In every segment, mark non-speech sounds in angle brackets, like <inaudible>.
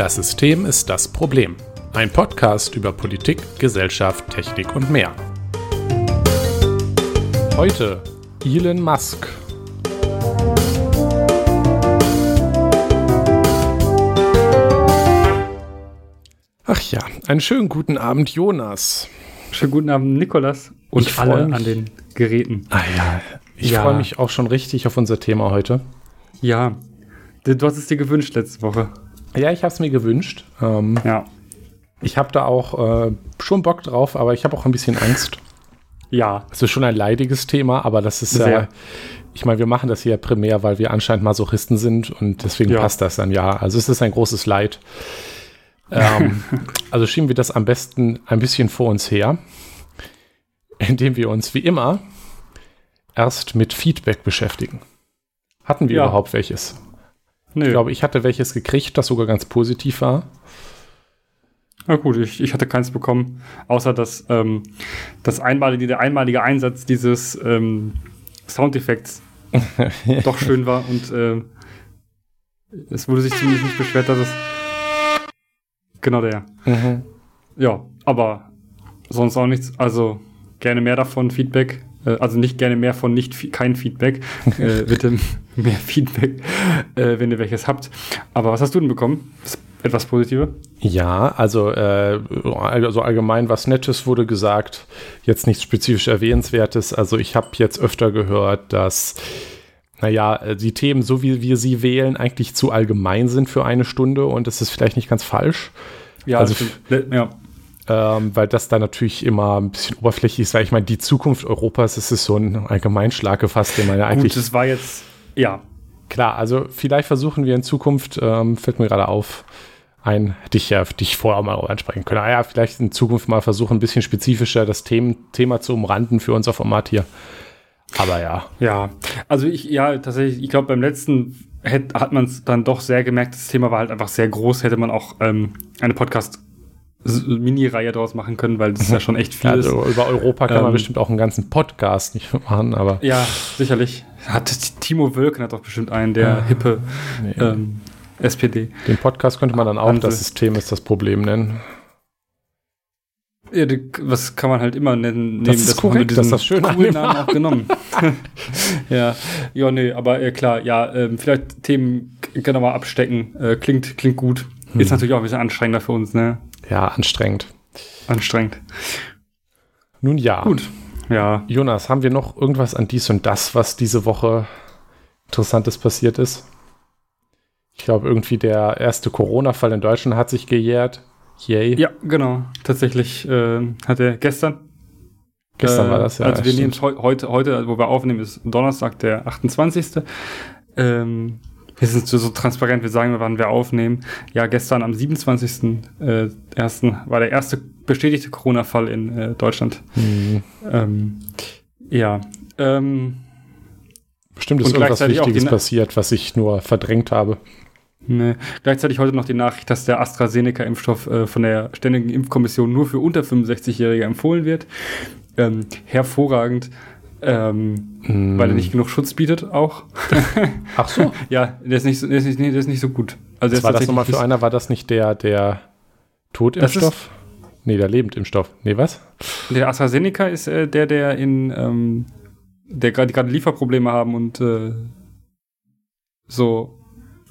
Das System ist das Problem. Ein Podcast über Politik, Gesellschaft, Technik und mehr. Heute Elon Musk. Ach ja, einen schönen guten Abend, Jonas. Schönen guten Abend, Nikolas. Und ich alle mich. an den Geräten. Ah ja, ich ja. freue mich auch schon richtig auf unser Thema heute. Ja, du hast es dir gewünscht letzte Woche. Ja, ich habe es mir gewünscht. Ähm, ja. Ich habe da auch äh, schon Bock drauf, aber ich habe auch ein bisschen Angst. Ja. Es ist schon ein leidiges Thema, aber das ist ja. ich meine, wir machen das hier primär, weil wir anscheinend Masochisten sind und deswegen ja. passt das dann ja. Also es ist ein großes Leid. Ähm, <laughs> also schieben wir das am besten ein bisschen vor uns her, indem wir uns wie immer erst mit Feedback beschäftigen. Hatten wir ja. überhaupt welches? Nö. Ich glaube, ich hatte welches gekriegt, das sogar ganz positiv war. Na gut, ich, ich hatte keins bekommen, außer dass ähm, das einmalige, der einmalige Einsatz dieses ähm, Soundeffekts <laughs> doch schön war und äh, es wurde sich zumindest nicht beschwert, dass es genau der. Mhm. Ja, aber sonst auch nichts. Also gerne mehr davon, Feedback. Äh, also nicht gerne mehr von nicht kein Feedback. <laughs> äh, bitte mehr Feedback, äh, wenn ihr welches habt. Aber was hast du denn bekommen? Etwas Positives? Ja, also, äh, also allgemein was Nettes wurde gesagt. Jetzt nichts spezifisch Erwähnenswertes. Also ich habe jetzt öfter gehört, dass naja, die Themen, so wie wir sie wählen, eigentlich zu allgemein sind für eine Stunde und das ist vielleicht nicht ganz falsch. Ja, also, ja ähm, weil das da natürlich immer ein bisschen oberflächlich ist, weil ich meine, die Zukunft Europas, das ist so ein Allgemeinschlag gefasst, den man ja eigentlich. Gut, das war jetzt, ja. Klar, also vielleicht versuchen wir in Zukunft, ähm, fällt mir gerade auf, ein, dich ja dich vorher mal ansprechen können. Ah ja, vielleicht in Zukunft mal versuchen, ein bisschen spezifischer das Themen, Thema zu umranden für unser Format hier. Aber ja. Ja, also ich, ja, tatsächlich, ich glaube, beim letzten hat, hat man es dann doch sehr gemerkt, das Thema war halt einfach sehr groß, hätte man auch ähm, eine Podcast- Mini-Reihe draus machen können, weil das ja schon echt viel also ist. Über Europa kann ähm, man bestimmt auch einen ganzen Podcast nicht machen, aber. Ja, sicherlich. Hat Timo Wölken hat doch bestimmt einen, der ah, hippe nee. ähm, SPD. Den Podcast könnte man dann auch Hanse. das System ist das Problem nennen. Ja, die, was kann man halt immer nennen? Das ist korrekt, das ist das schöne coolen Namen auch genommen. <laughs> ja, ja, nee, aber äh, klar, ja, ähm, vielleicht Themen gerne mal abstecken. Äh, klingt, klingt gut. Hm. Ist natürlich auch ein bisschen anstrengender für uns, ne? Ja, anstrengend. Anstrengend. Nun ja. Gut. Ja. Jonas, haben wir noch irgendwas an dies und das, was diese Woche Interessantes passiert ist? Ich glaube, irgendwie der erste Corona-Fall in Deutschland hat sich gejährt. Yay. Ja, genau. Tatsächlich äh, hat er gestern. Gestern äh, war das, ja. Also wir nehmen heute, heute, wo wir aufnehmen, ist Donnerstag, der 28. Ähm, wir sind so, so transparent, wir sagen, wann wir aufnehmen. Ja, gestern am 27.01. Äh, war der erste bestätigte Corona-Fall in äh, Deutschland. Mhm. Ähm, ja. Ähm, Bestimmt ist irgendwas Wichtiges passiert, was ich nur verdrängt habe. Nee. Gleichzeitig heute noch die Nachricht, dass der AstraZeneca-Impfstoff äh, von der Ständigen Impfkommission nur für unter 65-Jährige empfohlen wird. Ähm, hervorragend ähm, mm. weil er nicht genug Schutz bietet auch. <laughs> Ach so. <laughs> ja, der ist nicht so, der ist nicht, der ist nicht so gut. Also war das nochmal für einer? War das nicht der, der Totimpfstoff? Nee, der Lebendimpfstoff. Nee, was? Der AstraZeneca ist äh, der, der in ähm, der gerade Lieferprobleme haben und äh, so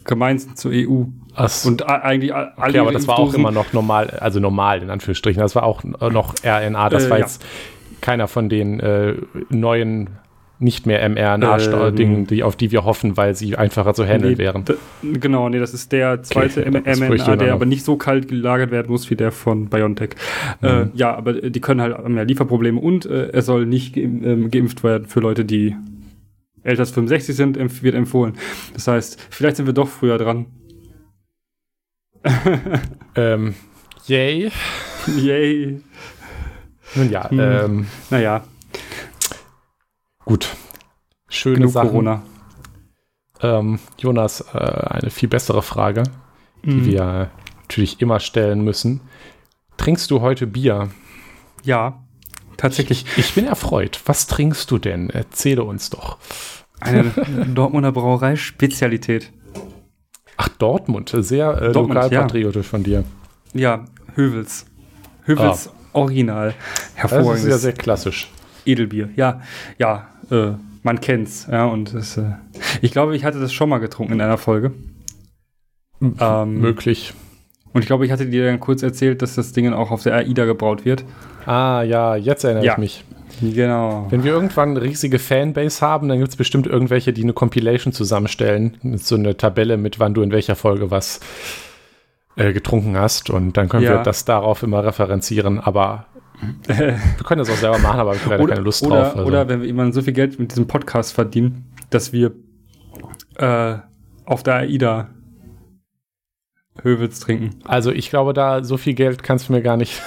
gemeint sind zur EU. Ach, und eigentlich alle. Okay, aber das war auch immer noch normal, also normal in Anführungsstrichen. Das war auch noch RNA. Das äh, war jetzt ja keiner von den äh, neuen nicht mehr mRNA-Dingen, ähm, auf die wir hoffen, weil sie einfacher zu handeln nee, wären. Genau, nee, das ist der zweite okay, mRNA, der aber nicht so kalt gelagert werden muss wie der von BioNTech. Äh, mhm. Äh, ja, aber die können halt ja Lieferprobleme und äh, er soll nicht ähm, geimpft werden für Leute, die älter als 65 sind, empf wird empfohlen. Das heißt, vielleicht sind wir doch früher dran. ähm, yay. <laughs> Yay. Nun ja, hm. ähm, naja. Gut. Schöne Genug Sachen. Corona. Ähm, Jonas, äh, eine viel bessere Frage, die hm. wir natürlich immer stellen müssen. Trinkst du heute Bier? Ja, tatsächlich. Ich, ich bin erfreut. Was trinkst du denn? Erzähle uns doch. Eine <laughs> Dortmunder Brauerei-Spezialität. Ach, Dortmund, sehr äh, lokalpatriotisch ja. von dir. Ja, Hövels. Hövels ah. Original. Hervorragend. Das ist ja sehr klassisch. Edelbier. Ja, ja, äh, man kennt's. Ja, und das, äh, ich glaube, ich hatte das schon mal getrunken in einer Folge. Ähm, Möglich. Und ich glaube, ich hatte dir dann kurz erzählt, dass das Ding auch auf der AIDA gebraut wird. Ah, ja, jetzt erinnere ja. ich mich. Genau. Wenn wir irgendwann eine riesige Fanbase haben, dann gibt es bestimmt irgendwelche, die eine Compilation zusammenstellen. So eine Tabelle mit, wann du in welcher Folge was äh, getrunken hast. Und dann können ja. wir das darauf immer referenzieren. Aber wir können das auch selber machen, aber ich habe leider keine Lust oder, drauf. Also. Oder wenn wir immer so viel Geld mit diesem Podcast verdienen, dass wir äh, auf der AIDA Höwitz trinken. Also ich glaube, da so viel Geld kannst du mir gar nicht.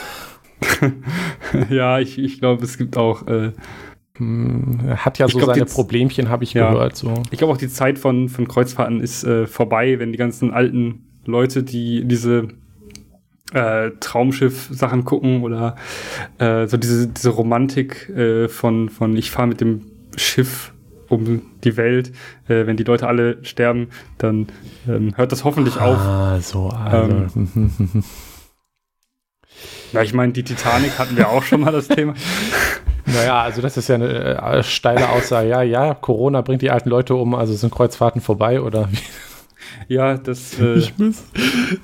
<laughs> ja, ich, ich glaube, es gibt auch. Äh, hm, hat ja so glaub, seine Problemchen, habe ich ja, gehört. So. Ich glaube auch, die Zeit von, von Kreuzfahrten ist äh, vorbei, wenn die ganzen alten Leute, die diese äh, Traumschiff-Sachen gucken oder äh, so diese, diese Romantik äh, von, von ich fahre mit dem Schiff um die Welt. Äh, wenn die Leute alle sterben, dann ähm, hört das hoffentlich ah, auf. Ah, so, also. Ähm, <laughs> ja, ich meine, die Titanic hatten wir auch schon mal das Thema. <laughs> Naja, also das ist ja eine äh, steile Aussage. Ja, ja, Corona bringt die alten Leute um, also sind Kreuzfahrten vorbei oder wie? Ja, das. <laughs> Äh muss,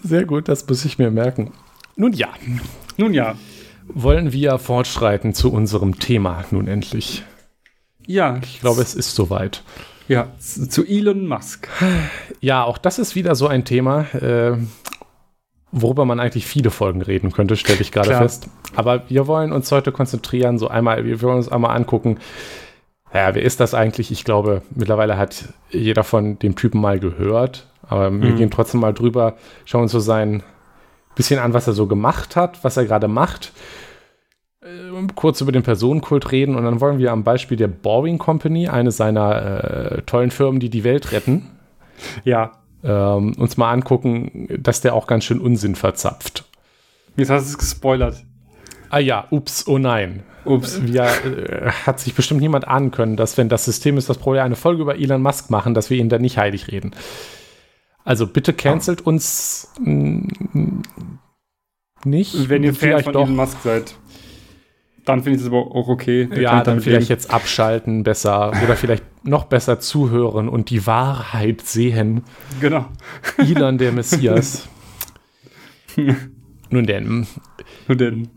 sehr gut, das muss ich mir merken. Nun ja. Nun ja. Wollen wir fortschreiten zu unserem Thema nun endlich? Ja. Ich glaube, es ist soweit. Ja, zu Elon Musk. Ja, auch das ist wieder so ein Thema, äh, worüber man eigentlich viele Folgen reden könnte, stelle ich gerade fest. Aber wir wollen uns heute konzentrieren, so einmal, wir wollen uns einmal angucken, ja, wer ist das eigentlich? Ich glaube, mittlerweile hat jeder von dem Typen mal gehört, aber mhm. wir gehen trotzdem mal drüber, schauen uns so sein bisschen an, was er so gemacht hat, was er gerade macht. Äh, kurz über den Personenkult reden und dann wollen wir am Beispiel der Boring Company, eine seiner äh, tollen Firmen, die die Welt retten, <laughs> ja. ähm, uns mal angucken, dass der auch ganz schön Unsinn verzapft. Jetzt hast du es gespoilert. Ah ja, ups, oh nein. Ups. Ja, äh, hat sich bestimmt niemand ahnen können, dass wenn das System ist, das Problem eine Folge über Elon Musk machen, dass wir ihn dann nicht heilig reden. Also bitte cancelt uns nicht. Wenn ihr Fan von doch. Elon Musk seid, dann finde ich es aber auch okay. Ihr ja, dann vielleicht leben. jetzt abschalten besser oder vielleicht noch besser zuhören und die Wahrheit sehen. Genau. Elon der <laughs> Messias. Nun denn. Nun denn.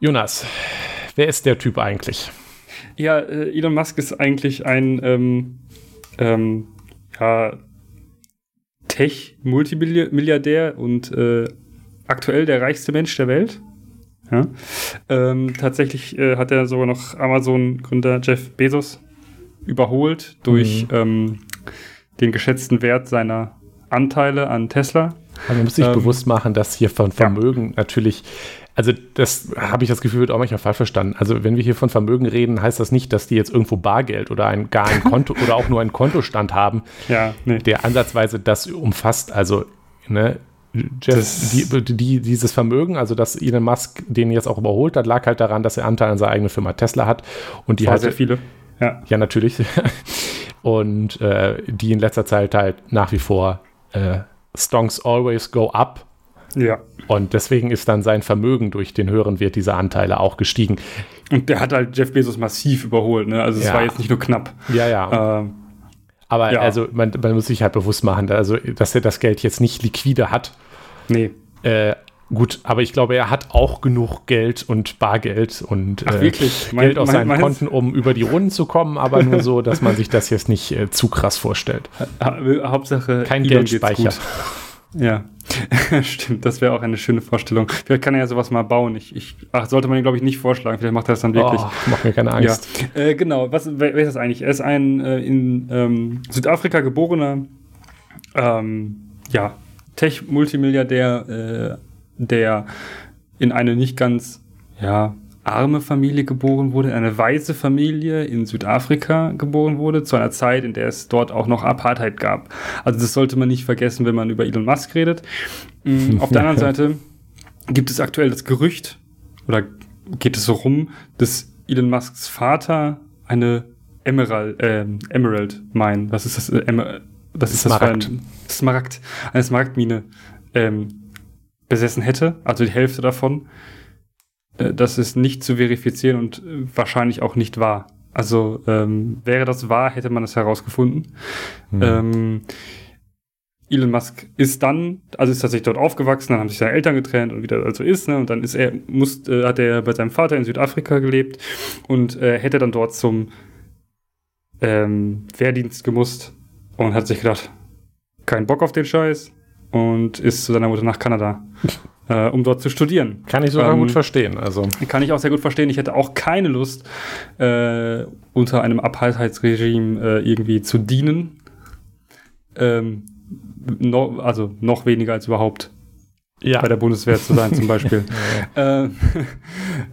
Jonas, wer ist der Typ eigentlich? Ja, äh, Elon Musk ist eigentlich ein ähm, ähm, ja, Tech-Multimilliardär und äh, aktuell der reichste Mensch der Welt. Ja. Ähm, tatsächlich äh, hat er sogar noch Amazon-Gründer Jeff Bezos überholt durch mhm. ähm, den geschätzten Wert seiner Anteile an Tesla. Aber man muss sich ähm, bewusst machen, dass hier von Vermögen ja. natürlich also das habe ich das Gefühl, wird auch manchmal falsch verstanden. Also wenn wir hier von Vermögen reden, heißt das nicht, dass die jetzt irgendwo Bargeld oder ein, gar ein Konto <laughs> oder auch nur einen Kontostand haben, ja, nee. der ansatzweise das umfasst. Also ne, Jeff, die, die, dieses Vermögen, also dass Elon Musk den jetzt auch überholt hat, lag halt daran, dass er Anteil an seiner eigenen Firma Tesla hat und die halt sehr viele. Ja, ja natürlich. <laughs> und äh, die in letzter Zeit halt nach wie vor äh, Stonks always go up ja. Und deswegen ist dann sein Vermögen durch den höheren Wert dieser Anteile auch gestiegen. Und der hat halt Jeff Bezos massiv überholt, ne? Also es ja. war jetzt nicht nur knapp. Ja, ja. Ähm, Aber ja. also man, man, muss sich halt bewusst machen, also, dass er das Geld jetzt nicht liquide hat. Nee. Äh, gut, aber ich glaube, er hat auch genug Geld und Bargeld und Ach, äh, Geld mein, auf seinen mein, Konten, um über die Runden zu kommen, aber nur so, dass man sich das jetzt nicht äh, zu krass vorstellt. Hauptsache kein Geldspeicher. Ja, <laughs> stimmt. Das wäre auch eine schöne Vorstellung. Vielleicht kann er ja sowas mal bauen. Ich, ich ach, sollte man ihn, glaube ich, nicht vorschlagen. Vielleicht macht er das dann wirklich. Oh, mach mir keine Angst. Ja. Äh, genau. Was, wer, wer, ist das eigentlich? Er ist ein äh, in ähm, Südafrika geborener ähm, ja, Tech-Multimilliardär, äh, der in eine nicht ganz ja, arme Familie geboren wurde, eine weiße Familie in Südafrika geboren wurde, zu einer Zeit, in der es dort auch noch Apartheid gab. Also das sollte man nicht vergessen, wenn man über Elon Musk redet. Mm, auf der anderen <laughs> Seite gibt es aktuell das Gerücht, oder geht es so rum, dass Elon Musks Vater eine Emerald, äh, Emerald Mine, was ist das? Emer das ist Smaragd. das ein Smaragd, eine Smaragdmine ähm, besessen hätte, also die Hälfte davon. Äh, das ist nicht zu verifizieren und äh, wahrscheinlich auch nicht wahr. Also ähm, wäre das wahr, hätte man es herausgefunden. Hm. Ähm, Elon Musk ist dann, also ist tatsächlich dort aufgewachsen, dann haben sich seine Eltern getrennt und wie das also ist, ne? Und dann ist er, muss, äh, hat er bei seinem Vater in Südafrika gelebt und äh, hätte dann dort zum ähm, Wehrdienst gemusst und hat sich gedacht, kein Bock auf den Scheiß und ist zu seiner Mutter nach Kanada, <laughs> äh, um dort zu studieren. Kann ich sogar ähm, gut verstehen. Also. Kann ich auch sehr gut verstehen. Ich hätte auch keine Lust, äh, unter einem Apartheidsregime äh, irgendwie zu dienen. Ähm, no, also noch weniger als überhaupt ja. bei der Bundeswehr zu sein, zum Beispiel. <laughs> äh,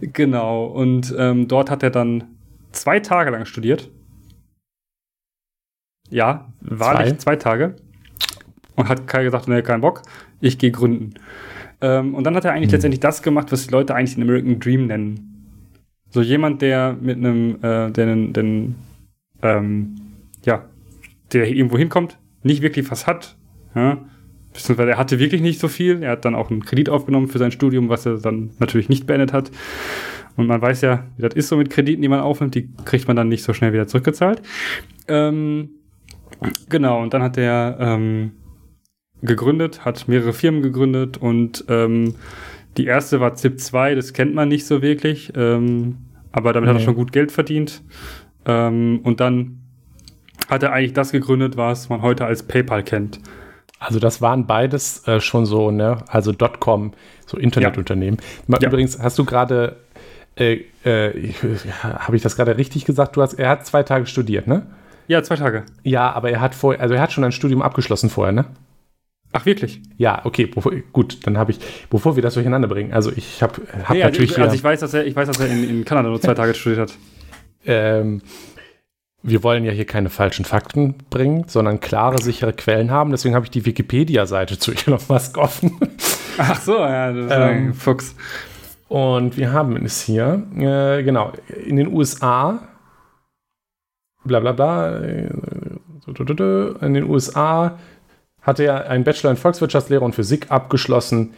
<laughs> genau. Und ähm, dort hat er dann zwei Tage lang studiert. Ja, wahrlich zwei, zwei Tage. Und hat Kai gesagt, nee, kein Bock, ich gehe gründen. Ähm, und dann hat er eigentlich hm. letztendlich das gemacht, was die Leute eigentlich den American Dream nennen. So jemand, der mit einem, äh, der den, den ähm, ja, der irgendwo hinkommt, nicht wirklich was hat, ja? Beziehungsweise er hatte wirklich nicht so viel. Er hat dann auch einen Kredit aufgenommen für sein Studium, was er dann natürlich nicht beendet hat. Und man weiß ja, wie das ist so mit Krediten, die man aufnimmt, die kriegt man dann nicht so schnell wieder zurückgezahlt. Ähm, genau, und dann hat er ähm, gegründet, hat mehrere Firmen gegründet und ähm, die erste war ZIP2, das kennt man nicht so wirklich, ähm, aber damit nee. hat er schon gut Geld verdient. Ähm, und dann hat er eigentlich das gegründet, was man heute als PayPal kennt. Also das waren beides äh, schon so, ne? Also Dotcom, so Internetunternehmen. Ja. Ja. Übrigens, hast du gerade, äh, äh, habe ich das gerade richtig gesagt? Du hast, er hat zwei Tage studiert, ne? Ja, zwei Tage. Ja, aber er hat vorher, also er hat schon ein Studium abgeschlossen vorher, ne? Ach, wirklich? Ja, okay, bevor, gut, dann habe ich, bevor wir das durcheinander bringen, also ich habe hab nee, natürlich. Also, also ich weiß, dass er, ich weiß, dass er in, in Kanada nur zwei Tage studiert hat. Ähm, wir wollen ja hier keine falschen Fakten bringen, sondern klare, sichere Quellen haben. Deswegen habe ich die Wikipedia-Seite <laughs> zu Elon Musk offen. Ach so, ja, das ist ähm, ein Fuchs. Und wir haben es hier, äh, genau, in den USA, bla bla bla, äh, in den USA hat er einen Bachelor in Volkswirtschaftslehre und Physik abgeschlossen.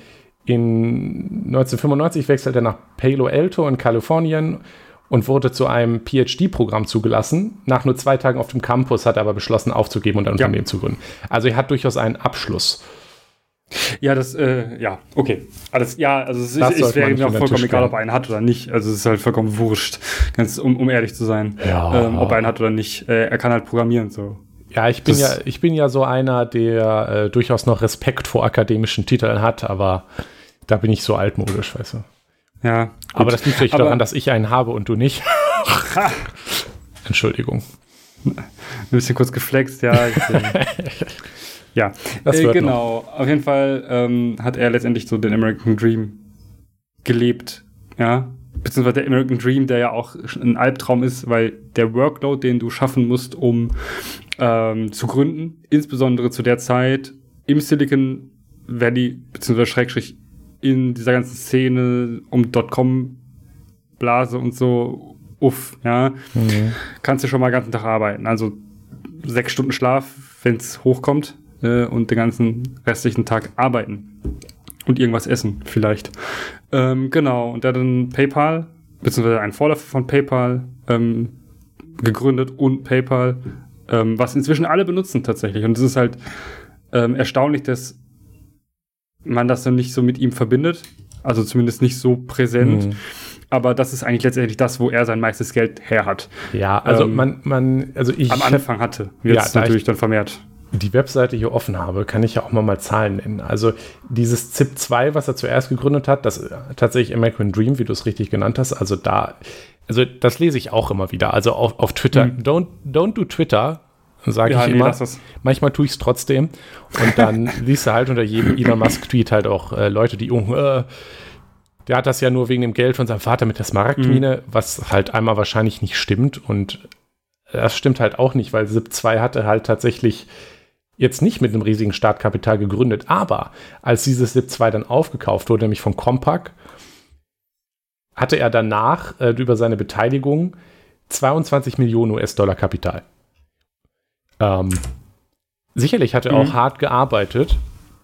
In 1995 wechselt er nach Palo Alto in Kalifornien und wurde zu einem PhD-Programm zugelassen. Nach nur zwei Tagen auf dem Campus hat er aber beschlossen, aufzugeben und ein ja. Unternehmen zu gründen. Also er hat durchaus einen Abschluss. Ja, das, äh, ja, okay. Alles, ja, also es, ist, es wäre mir auch vollkommen egal, ob er einen hat oder nicht. Also es ist halt vollkommen wurscht, ganz, um, um ehrlich zu sein. Ja. Ähm, ob er einen hat oder nicht. Äh, er kann halt programmieren, so. Ja, ich bin das ja, ich bin ja so einer, der äh, durchaus noch Respekt vor akademischen Titeln hat, aber da bin ich so altmodisch, weißt du. Ja. Gut. Aber das liegt vielleicht daran, dass ich einen habe und du nicht. <laughs> Entschuldigung. Ein bisschen kurz geflext, ja. <laughs> ja, äh, genau. Noch. Auf jeden Fall ähm, hat er letztendlich so den American Dream gelebt. Ja, beziehungsweise der American Dream, der ja auch ein Albtraum ist, weil der Workload, den du schaffen musst, um ähm, zu gründen, insbesondere zu der Zeit im Silicon Valley, beziehungsweise Schrägstrich in dieser ganzen Szene um Dotcom-Blase und so, uff, ja, mhm. kannst du schon mal den ganzen Tag arbeiten. Also sechs Stunden Schlaf, wenn es hochkommt, äh, und den ganzen restlichen Tag arbeiten. Und irgendwas essen, vielleicht. Ähm, genau, und er hat dann PayPal, beziehungsweise einen Vorläufer von PayPal ähm, gegründet und PayPal, ähm, was inzwischen alle benutzen tatsächlich. Und es ist halt ähm, erstaunlich, dass man das dann nicht so mit ihm verbindet. Also zumindest nicht so präsent. Mhm. Aber das ist eigentlich letztendlich das, wo er sein meistes Geld her hat. Ja, also ähm, man, man, also ich. Am Anfang hatte. Jetzt ja, natürlich dann vermehrt die Webseite hier offen habe, kann ich ja auch mal, mal Zahlen nennen. Also dieses ZIP2, was er zuerst gegründet hat, das tatsächlich American Dream, wie du es richtig genannt hast, also da, also das lese ich auch immer wieder. Also auf, auf Twitter, mhm. don't, don't do Twitter, sage ja, ich nee, immer. Manchmal tue ich es trotzdem. Und dann <laughs> liest du halt unter jedem Elon Musk-Tweet halt auch äh, Leute, die, oh, äh, der hat das ja nur wegen dem Geld von seinem Vater mit der Smaragdmine, mhm. was halt einmal wahrscheinlich nicht stimmt. Und das stimmt halt auch nicht, weil SIP 2 hatte halt tatsächlich jetzt nicht mit einem riesigen Startkapital gegründet. Aber als dieses SIP 2 dann aufgekauft wurde, nämlich von Compaq, hatte er danach äh, über seine Beteiligung 22 Millionen US-Dollar Kapital. Ähm, sicherlich hat er mhm. auch hart gearbeitet.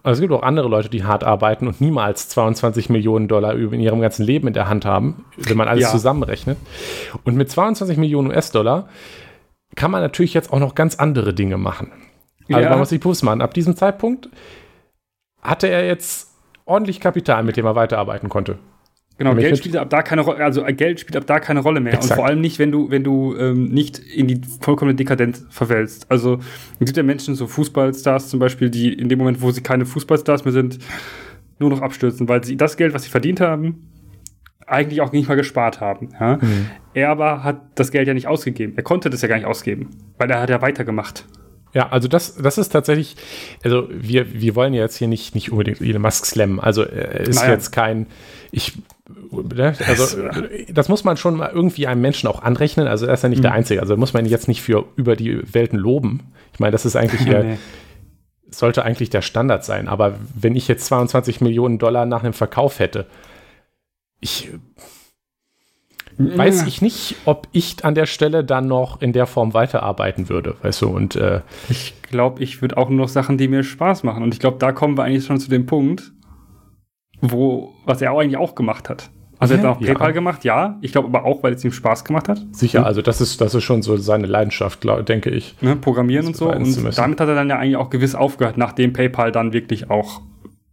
Also es gibt auch andere Leute, die hart arbeiten und niemals 22 Millionen Dollar in ihrem ganzen Leben in der Hand haben, wenn man alles ja. zusammenrechnet. Und mit 22 Millionen US-Dollar kann man natürlich jetzt auch noch ganz andere Dinge machen. Also ja. man muss sich bewusst machen, ab diesem Zeitpunkt hatte er jetzt ordentlich Kapital, mit dem er weiterarbeiten konnte. Genau, Geld spielt ab da keine Rolle, also Geld spielt ab da keine Rolle mehr. Exakt. Und vor allem nicht, wenn du, wenn du ähm, nicht in die vollkommene Dekadenz verfällst. Also es gibt ja Menschen, so Fußballstars zum Beispiel, die in dem Moment, wo sie keine Fußballstars mehr sind, nur noch abstürzen, weil sie das Geld, was sie verdient haben, eigentlich auch nicht mal gespart haben. Ja? Mhm. Er aber hat das Geld ja nicht ausgegeben. Er konnte das ja gar nicht ausgeben, weil er hat ja weitergemacht. Ja, also das, das ist tatsächlich, also wir, wir wollen ja jetzt hier nicht, nicht unbedingt Elon Musk slammen. Also er ist naja. jetzt kein, ich, ne, also das muss man schon mal irgendwie einem Menschen auch anrechnen. Also er ist ja nicht mhm. der Einzige. Also muss man jetzt nicht für über die Welten loben. Ich meine, das ist eigentlich <laughs> eher, nee. sollte eigentlich der Standard sein. Aber wenn ich jetzt 22 Millionen Dollar nach einem Verkauf hätte, ich weiß ich nicht, ob ich an der Stelle dann noch in der Form weiterarbeiten würde, weißt du, und äh, ich glaube, ich würde auch nur noch Sachen, die mir Spaß machen und ich glaube, da kommen wir eigentlich schon zu dem Punkt, wo, was er auch eigentlich auch gemacht hat. Also er hat auch ja. PayPal gemacht, ja. Ich glaube aber auch, weil es ihm Spaß gemacht hat. Sicher, also das ist, das ist schon so seine Leidenschaft, glaub, denke ich. Ne, Programmieren und so. Und damit hat er dann ja eigentlich auch gewiss aufgehört, nachdem PayPal dann wirklich auch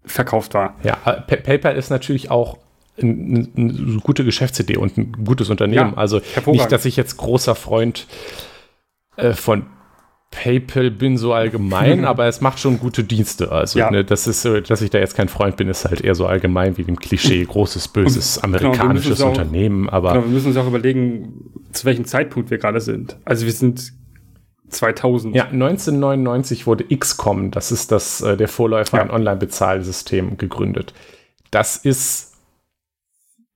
verkauft war. Ja, äh, PayPal ist natürlich auch eine, eine gute Geschäftsidee und ein gutes Unternehmen. Ja, also nicht, dass ich jetzt großer Freund äh, von PayPal bin so allgemein, <laughs> aber es macht schon gute Dienste. Also, ja. ne, das ist, dass ich da jetzt kein Freund bin, ist halt eher so allgemein wie dem Klischee <laughs> großes, böses und, amerikanisches genau, Unternehmen. Aber genau, wir müssen uns auch überlegen, zu welchem Zeitpunkt wir gerade sind. Also wir sind 2000. Ja, 1999 wurde XCOM, das ist das, äh, der Vorläufer, ja. ein Online-Bezahlsystem gegründet. Das ist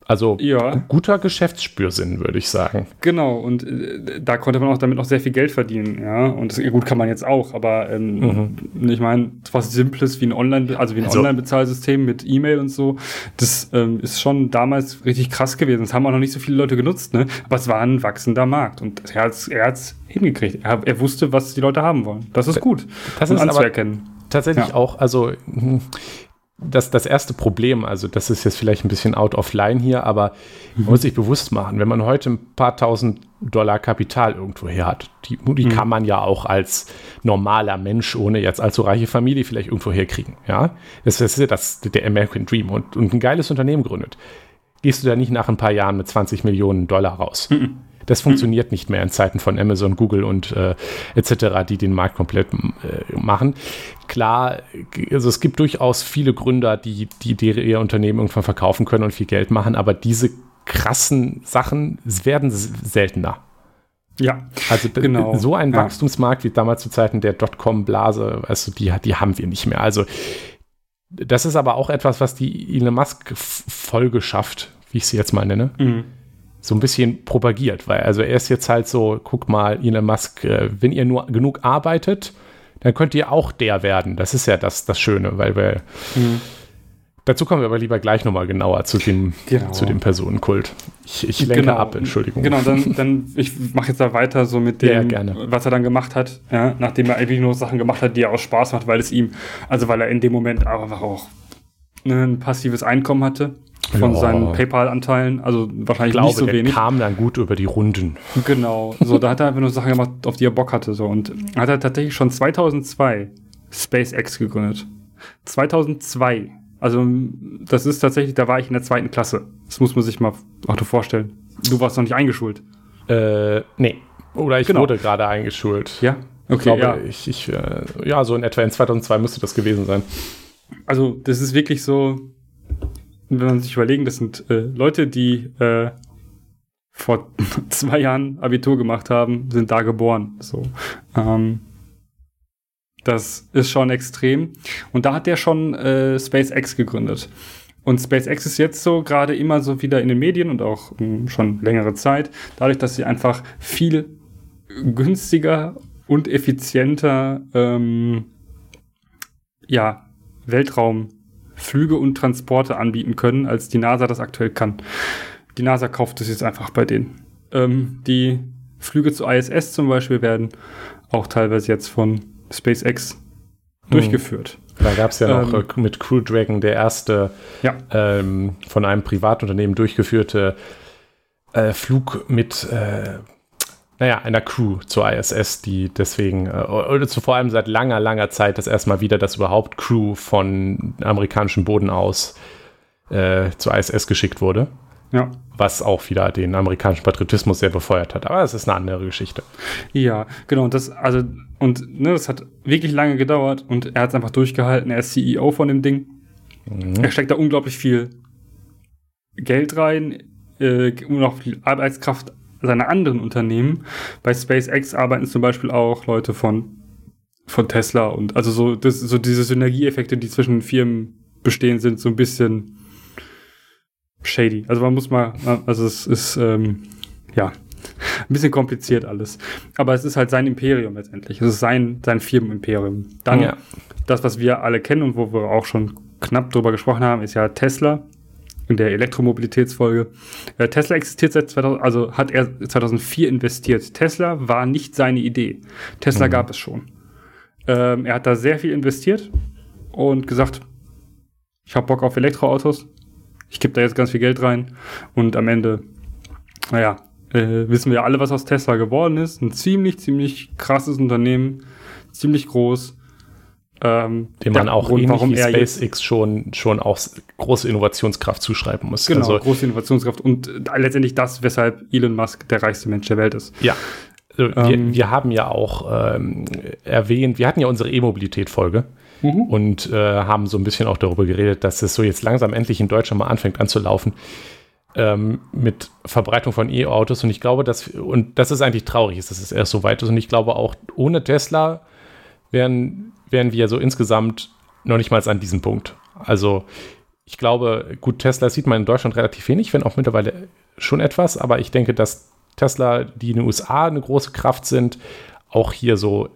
also ja. guter Geschäftsspürsinn, würde ich sagen. Genau, und äh, da konnte man auch damit noch sehr viel Geld verdienen, ja. Und das, gut kann man jetzt auch, aber ähm, mhm. ich meine, was Simples wie ein Online, also wie ein also, Online-Bezahlsystem mit E-Mail und so, das ähm, ist schon damals richtig krass gewesen. Das haben auch noch nicht so viele Leute genutzt, ne? Aber es war ein wachsender Markt und er hat es hingekriegt. Er, er, wusste, was die Leute haben wollen. Das ist gut. Das ist anzuerkennen. tatsächlich ja. auch, also hm, das, das erste Problem, also das ist jetzt vielleicht ein bisschen out of line hier, aber mhm. man muss sich bewusst machen, wenn man heute ein paar tausend Dollar Kapital irgendwo her hat, die, die mhm. kann man ja auch als normaler Mensch ohne jetzt allzu reiche Familie vielleicht irgendwo herkriegen. Ja? Das, das ist ja das, der American Dream und, und ein geiles Unternehmen gründet. Gehst du da nicht nach ein paar Jahren mit 20 Millionen Dollar raus? Mhm. Das funktioniert mhm. nicht mehr in Zeiten von Amazon, Google und äh, etc., die den Markt komplett äh, machen. Klar, also es gibt durchaus viele Gründer, die, die, die ihr Unternehmen irgendwann verkaufen können und viel Geld machen, aber diese krassen Sachen werden seltener. Ja, also genau. so ein Wachstumsmarkt wie damals zu Zeiten der Dotcom-Blase, du, die, die haben wir nicht mehr. Also das ist aber auch etwas, was die Elon Musk Folge schafft, wie ich sie jetzt mal nenne. Mhm so ein bisschen propagiert, weil also er ist jetzt halt so, guck mal, Elon Musk, äh, wenn ihr nur genug arbeitet, dann könnt ihr auch der werden. Das ist ja das, das Schöne, weil wir mhm. Dazu kommen wir aber lieber gleich nochmal genauer zu dem, genau. zu dem Personenkult. Ich, ich lenke genau. ab, Entschuldigung. Genau, dann, <laughs> dann ich mache jetzt da weiter so mit dem, ja, was er dann gemacht hat, ja, nachdem er eigentlich nur Sachen gemacht hat, die er aus Spaß macht, weil es ihm, also weil er in dem Moment einfach auch ne, ein passives Einkommen hatte von ja. seinen PayPal-Anteilen, also wahrscheinlich glaube, nicht so wenig. kam dann gut über die Runden. Genau, so da hat er einfach nur Sachen gemacht, auf die er Bock hatte so und hat er tatsächlich schon 2002 SpaceX gegründet. 2002. Also das ist tatsächlich, da war ich in der zweiten Klasse. Das muss man sich mal auch vorstellen. Du warst noch nicht eingeschult. Äh, nee. Oder ich genau. wurde gerade eingeschult. Ja. Okay, ich glaube, ja. Ich, ich, äh, ja, so in etwa in 2002 müsste das gewesen sein. Also das ist wirklich so, wenn man sich überlegen, das sind äh, Leute, die äh, vor <laughs> zwei Jahren Abitur gemacht haben, sind da geboren. So. Ähm, das ist schon extrem. Und da hat der schon äh, SpaceX gegründet. Und SpaceX ist jetzt so gerade immer so wieder in den Medien und auch um, schon längere Zeit, dadurch, dass sie einfach viel günstiger und effizienter ähm, ja, Weltraum Flüge und Transporte anbieten können, als die NASA das aktuell kann. Die NASA kauft es jetzt einfach bei denen. Ähm, die Flüge zur ISS zum Beispiel werden auch teilweise jetzt von SpaceX durchgeführt. Da gab es ja noch ähm, äh, mit Crew Dragon der erste ja. ähm, von einem Privatunternehmen durchgeführte äh, Flug mit, äh, naja, einer Crew zur ISS, die deswegen, äh, oder zu vor allem seit langer, langer Zeit das erstmal wieder, dass überhaupt Crew von amerikanischem Boden aus äh, zur ISS geschickt wurde. Ja. Was auch wieder den amerikanischen Patriotismus sehr befeuert hat. Aber das ist eine andere Geschichte. Ja, genau. Und das, also, und ne, das hat wirklich lange gedauert und er hat es einfach durchgehalten. Er ist CEO von dem Ding. Mhm. Er steckt da unglaublich viel Geld rein äh, und auch viel Arbeitskraft seiner anderen Unternehmen. Bei SpaceX arbeiten zum Beispiel auch Leute von, von Tesla und also so, das, so diese Synergieeffekte, die zwischen Firmen bestehen, sind so ein bisschen shady. Also man muss mal, also es ist, ähm, ja, ein bisschen kompliziert alles. Aber es ist halt sein Imperium letztendlich. Es ist sein, sein Firmenimperium. Dann ja. das, was wir alle kennen und wo wir auch schon knapp drüber gesprochen haben, ist ja Tesla in der Elektromobilitätsfolge. Äh, Tesla existiert seit 2000, also hat er 2004 investiert. Tesla war nicht seine Idee. Tesla mhm. gab es schon. Ähm, er hat da sehr viel investiert und gesagt, ich habe Bock auf Elektroautos ich gebe da jetzt ganz viel Geld rein und am Ende, naja, äh, wissen wir alle, was aus Tesla geworden ist. Ein ziemlich, ziemlich krasses Unternehmen, ziemlich groß. Ähm, Dem man auch Grund, warum wie SpaceX schon, schon auch große Innovationskraft zuschreiben muss. Genau, also, große Innovationskraft und äh, letztendlich das, weshalb Elon Musk der reichste Mensch der Welt ist. Ja, also wir, ähm, wir, haben ja auch ähm, erwähnt, wir hatten ja unsere E-Mobilität-Folge mhm. und äh, haben so ein bisschen auch darüber geredet, dass es so jetzt langsam endlich in Deutschland mal anfängt anzulaufen ähm, mit Verbreitung von E-Autos. Und ich glaube, dass, und das ist eigentlich traurig, dass es erst so weit ist. Und ich glaube auch ohne Tesla wären, wären wir so insgesamt noch nicht mal an diesem Punkt. Also ich glaube, gut, Tesla sieht man in Deutschland relativ wenig, wenn auch mittlerweile schon etwas, aber ich denke, dass Tesla, die in den USA eine große Kraft sind, auch hier so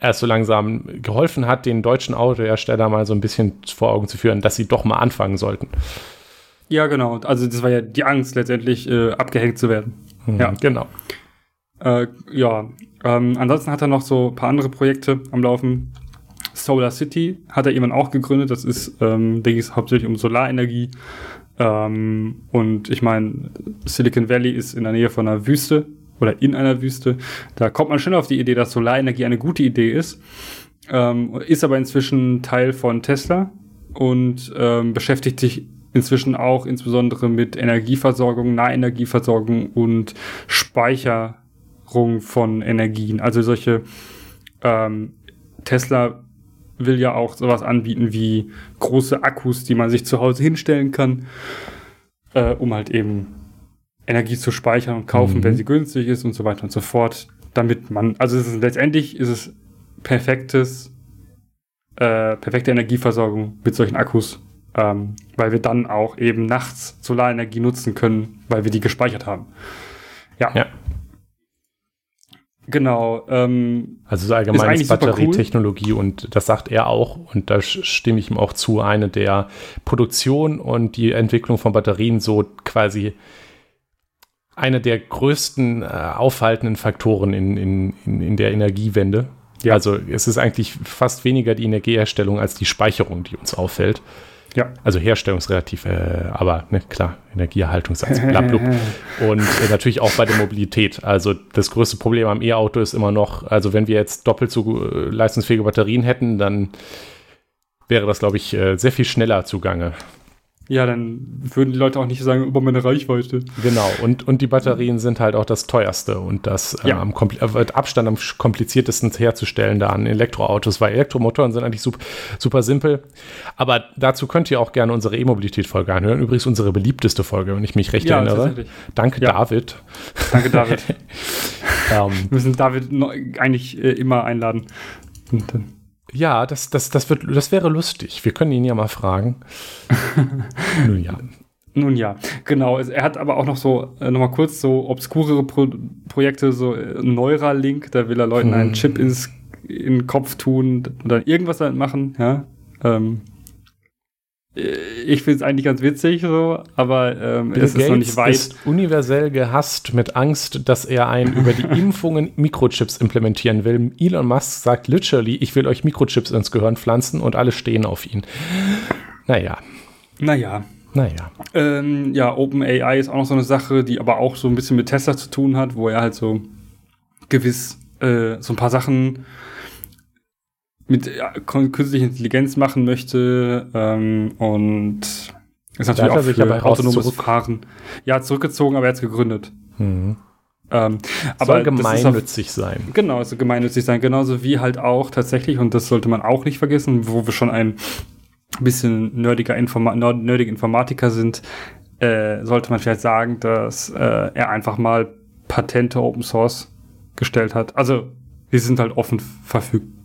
erst so langsam geholfen hat, den deutschen Autohersteller mal so ein bisschen vor Augen zu führen, dass sie doch mal anfangen sollten. Ja, genau. Also das war ja die Angst, letztendlich äh, abgehängt zu werden. Mhm, ja, genau. Äh, ja, ähm, ansonsten hat er noch so ein paar andere Projekte am Laufen. Solar City hat er eben auch gegründet. Das ist, ähm, denke ich, hauptsächlich um Solarenergie. Ähm, und ich meine, Silicon Valley ist in der Nähe von einer Wüste oder in einer Wüste. Da kommt man schnell auf die Idee, dass Solarenergie eine gute Idee ist. Ähm, ist aber inzwischen Teil von Tesla und ähm, beschäftigt sich inzwischen auch insbesondere mit Energieversorgung, Nahenergieversorgung und Speicherung von Energien. Also solche ähm, Tesla will ja auch sowas anbieten wie große Akkus, die man sich zu Hause hinstellen kann, äh, um halt eben Energie zu speichern und kaufen, mhm. wenn sie günstig ist und so weiter und so fort, damit man, also ist, letztendlich ist es perfektes, äh, perfekte Energieversorgung mit solchen Akkus, ähm, weil wir dann auch eben nachts Solarenergie nutzen können, weil wir die gespeichert haben. Ja. ja. Genau. Ähm, also so allgemein Batterietechnologie cool. und das sagt er auch und da stimme ich ihm auch zu, eine der Produktion und die Entwicklung von Batterien so quasi eine der größten äh, aufhaltenden Faktoren in, in, in, in der Energiewende. Ja. Also es ist eigentlich fast weniger die Energieherstellung als die Speicherung, die uns auffällt. Ja. Also Herstellung ist relativ, äh, aber ne, klar, Energieerhaltungssatz, blablub. <laughs> Und äh, natürlich auch bei der Mobilität. Also das größte Problem am E-Auto ist immer noch, also wenn wir jetzt doppelt so äh, leistungsfähige Batterien hätten, dann wäre das, glaube ich, äh, sehr viel schneller zugange. Ja, dann würden die Leute auch nicht sagen, über meine Reichweite. Genau, und, und die Batterien sind halt auch das teuerste und das ja. äh, am äh, Abstand am kompliziertesten herzustellen da an Elektroautos, weil Elektromotoren sind eigentlich super, super simpel. Aber dazu könnt ihr auch gerne unsere E-Mobilität-Folge anhören. Übrigens unsere beliebteste Folge, wenn ich mich recht ja, erinnere. Danke, ja. David. Danke, David. <laughs> <laughs> ähm, Wir müssen David eigentlich äh, immer einladen. Und dann ja, das, das, das, wird, das wäre lustig. Wir können ihn ja mal fragen. <laughs> Nun ja. Nun ja, genau. Er hat aber auch noch so, äh, nochmal kurz, so obskurere Pro Projekte, so äh, Neuralink, da will er Leuten hm. einen Chip ins, in den Kopf tun oder irgendwas damit machen, ja. Ähm, ich finde es eigentlich ganz witzig so, aber ähm, Bill es Gates ist noch nicht weit. ist universell gehasst mit Angst, dass er einen <laughs> über die Impfungen Mikrochips implementieren will. Elon Musk sagt literally, ich will euch Mikrochips ins Gehirn pflanzen und alle stehen auf ihn. Naja. Naja. Naja. Ähm, ja, OpenAI ist auch noch so eine Sache, die aber auch so ein bisschen mit Tesla zu tun hat, wo er halt so gewiss äh, so ein paar Sachen mit ja, künstlicher Intelligenz machen möchte ähm, und ist natürlich auch für autonomes Fahren. Ja, zurückgezogen, aber er hat gegründet. Mhm. Ähm, aber gemeinnützig auf, sein. Genau, also gemeinnützig sein. Genauso wie halt auch tatsächlich, und das sollte man auch nicht vergessen, wo wir schon ein bisschen nerdiger Informa nerdige Informatiker sind, äh, sollte man vielleicht sagen, dass äh, er einfach mal Patente Open Source gestellt hat. Also, die sind halt offen verfügbar.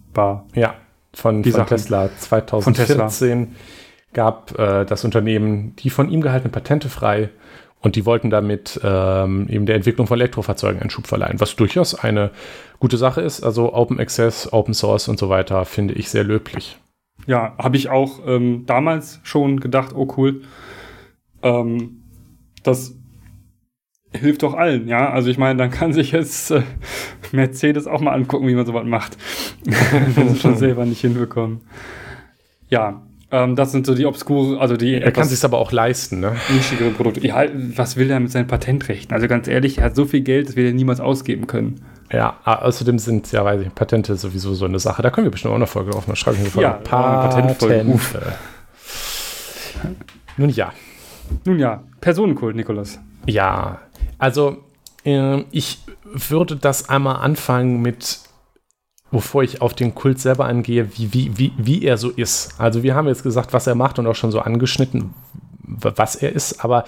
Ja, von, die von Tesla 2014 Tesla. gab äh, das Unternehmen die von ihm gehaltenen Patente frei und die wollten damit ähm, eben der Entwicklung von Elektrofahrzeugen einen Schub verleihen, was durchaus eine gute Sache ist. Also Open Access, Open Source und so weiter finde ich sehr löblich. Ja, habe ich auch ähm, damals schon gedacht, oh cool. Ähm, das hilft doch allen, ja. Also ich meine, dann kann sich jetzt äh, Mercedes auch mal angucken, wie man sowas macht. <laughs> Wenn sie schon selber nicht hinbekommen. Ja, ähm, das sind so die obskure, also die. Er kann sich aber auch leisten, ne? Nischigere Produkte. Ja, was will er mit seinen Patentrechten? Also ganz ehrlich, er hat so viel Geld, das wird er niemals ausgeben können. Ja, außerdem sind ja, weiß ich, Patente sowieso so eine Sache. Da können wir bestimmt auch eine Folge drauf. Da schreibe ich eine ja, Patentfolge. Nun ja. Nun ja, Personenkult, Nikolas. Ja, also äh, ich würde das einmal anfangen mit, bevor ich auf den Kult selber angehe, wie, wie, wie, wie er so ist. Also wir haben jetzt gesagt, was er macht und auch schon so angeschnitten, was er ist, aber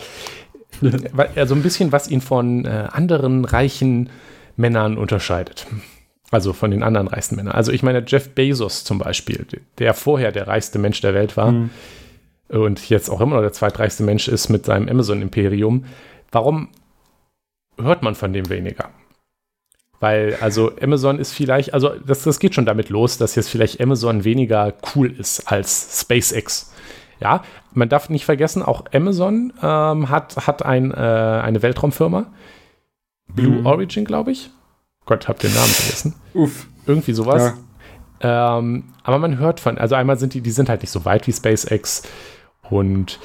<laughs> also ein bisschen, was ihn von äh, anderen reichen Männern unterscheidet. Also von den anderen reichsten Männern. Also ich meine, Jeff Bezos zum Beispiel, der vorher der reichste Mensch der Welt war mhm. und jetzt auch immer noch der zweitreichste Mensch ist mit seinem Amazon-Imperium. Warum hört man von dem weniger. Weil, also Amazon ist vielleicht, also das, das geht schon damit los, dass jetzt vielleicht Amazon weniger cool ist als SpaceX. Ja, man darf nicht vergessen, auch Amazon ähm, hat, hat ein, äh, eine Weltraumfirma. Blue mhm. Origin, glaube ich. Gott, hab den Namen vergessen. Uff. Irgendwie sowas. Ja. Ähm, aber man hört von, also einmal sind die, die sind halt nicht so weit wie SpaceX und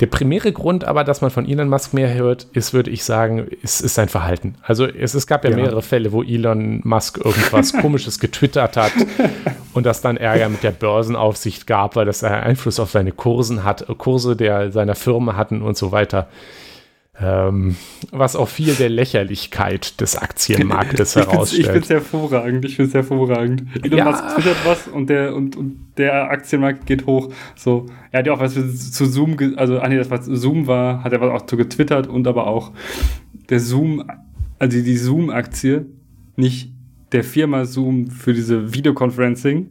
der primäre Grund aber, dass man von Elon Musk mehr hört, ist, würde ich sagen, ist, ist sein Verhalten. Also es, es gab ja, ja, mehrere Fälle, wo Elon Musk irgendwas <laughs> Komisches getwittert hat und das dann Ärger mit der Börsenaufsicht gab, weil das Einfluss auf seine Kursen hat, Kurse der seiner Firma hatten und so weiter. Ähm, was auch viel der Lächerlichkeit des Aktienmarktes <laughs> herausstellt. Ich finde es hervorragend, ich finde es hervorragend. Elon ja. Musk twittert was und der, und, und der Aktienmarkt geht hoch. So, er hat ja auch was zu Zoom, also, ah nee, das was Zoom war, hat er was auch zu getwittert und aber auch der Zoom, also die Zoom-Aktie, nicht der Firma Zoom für diese Videoconferencing,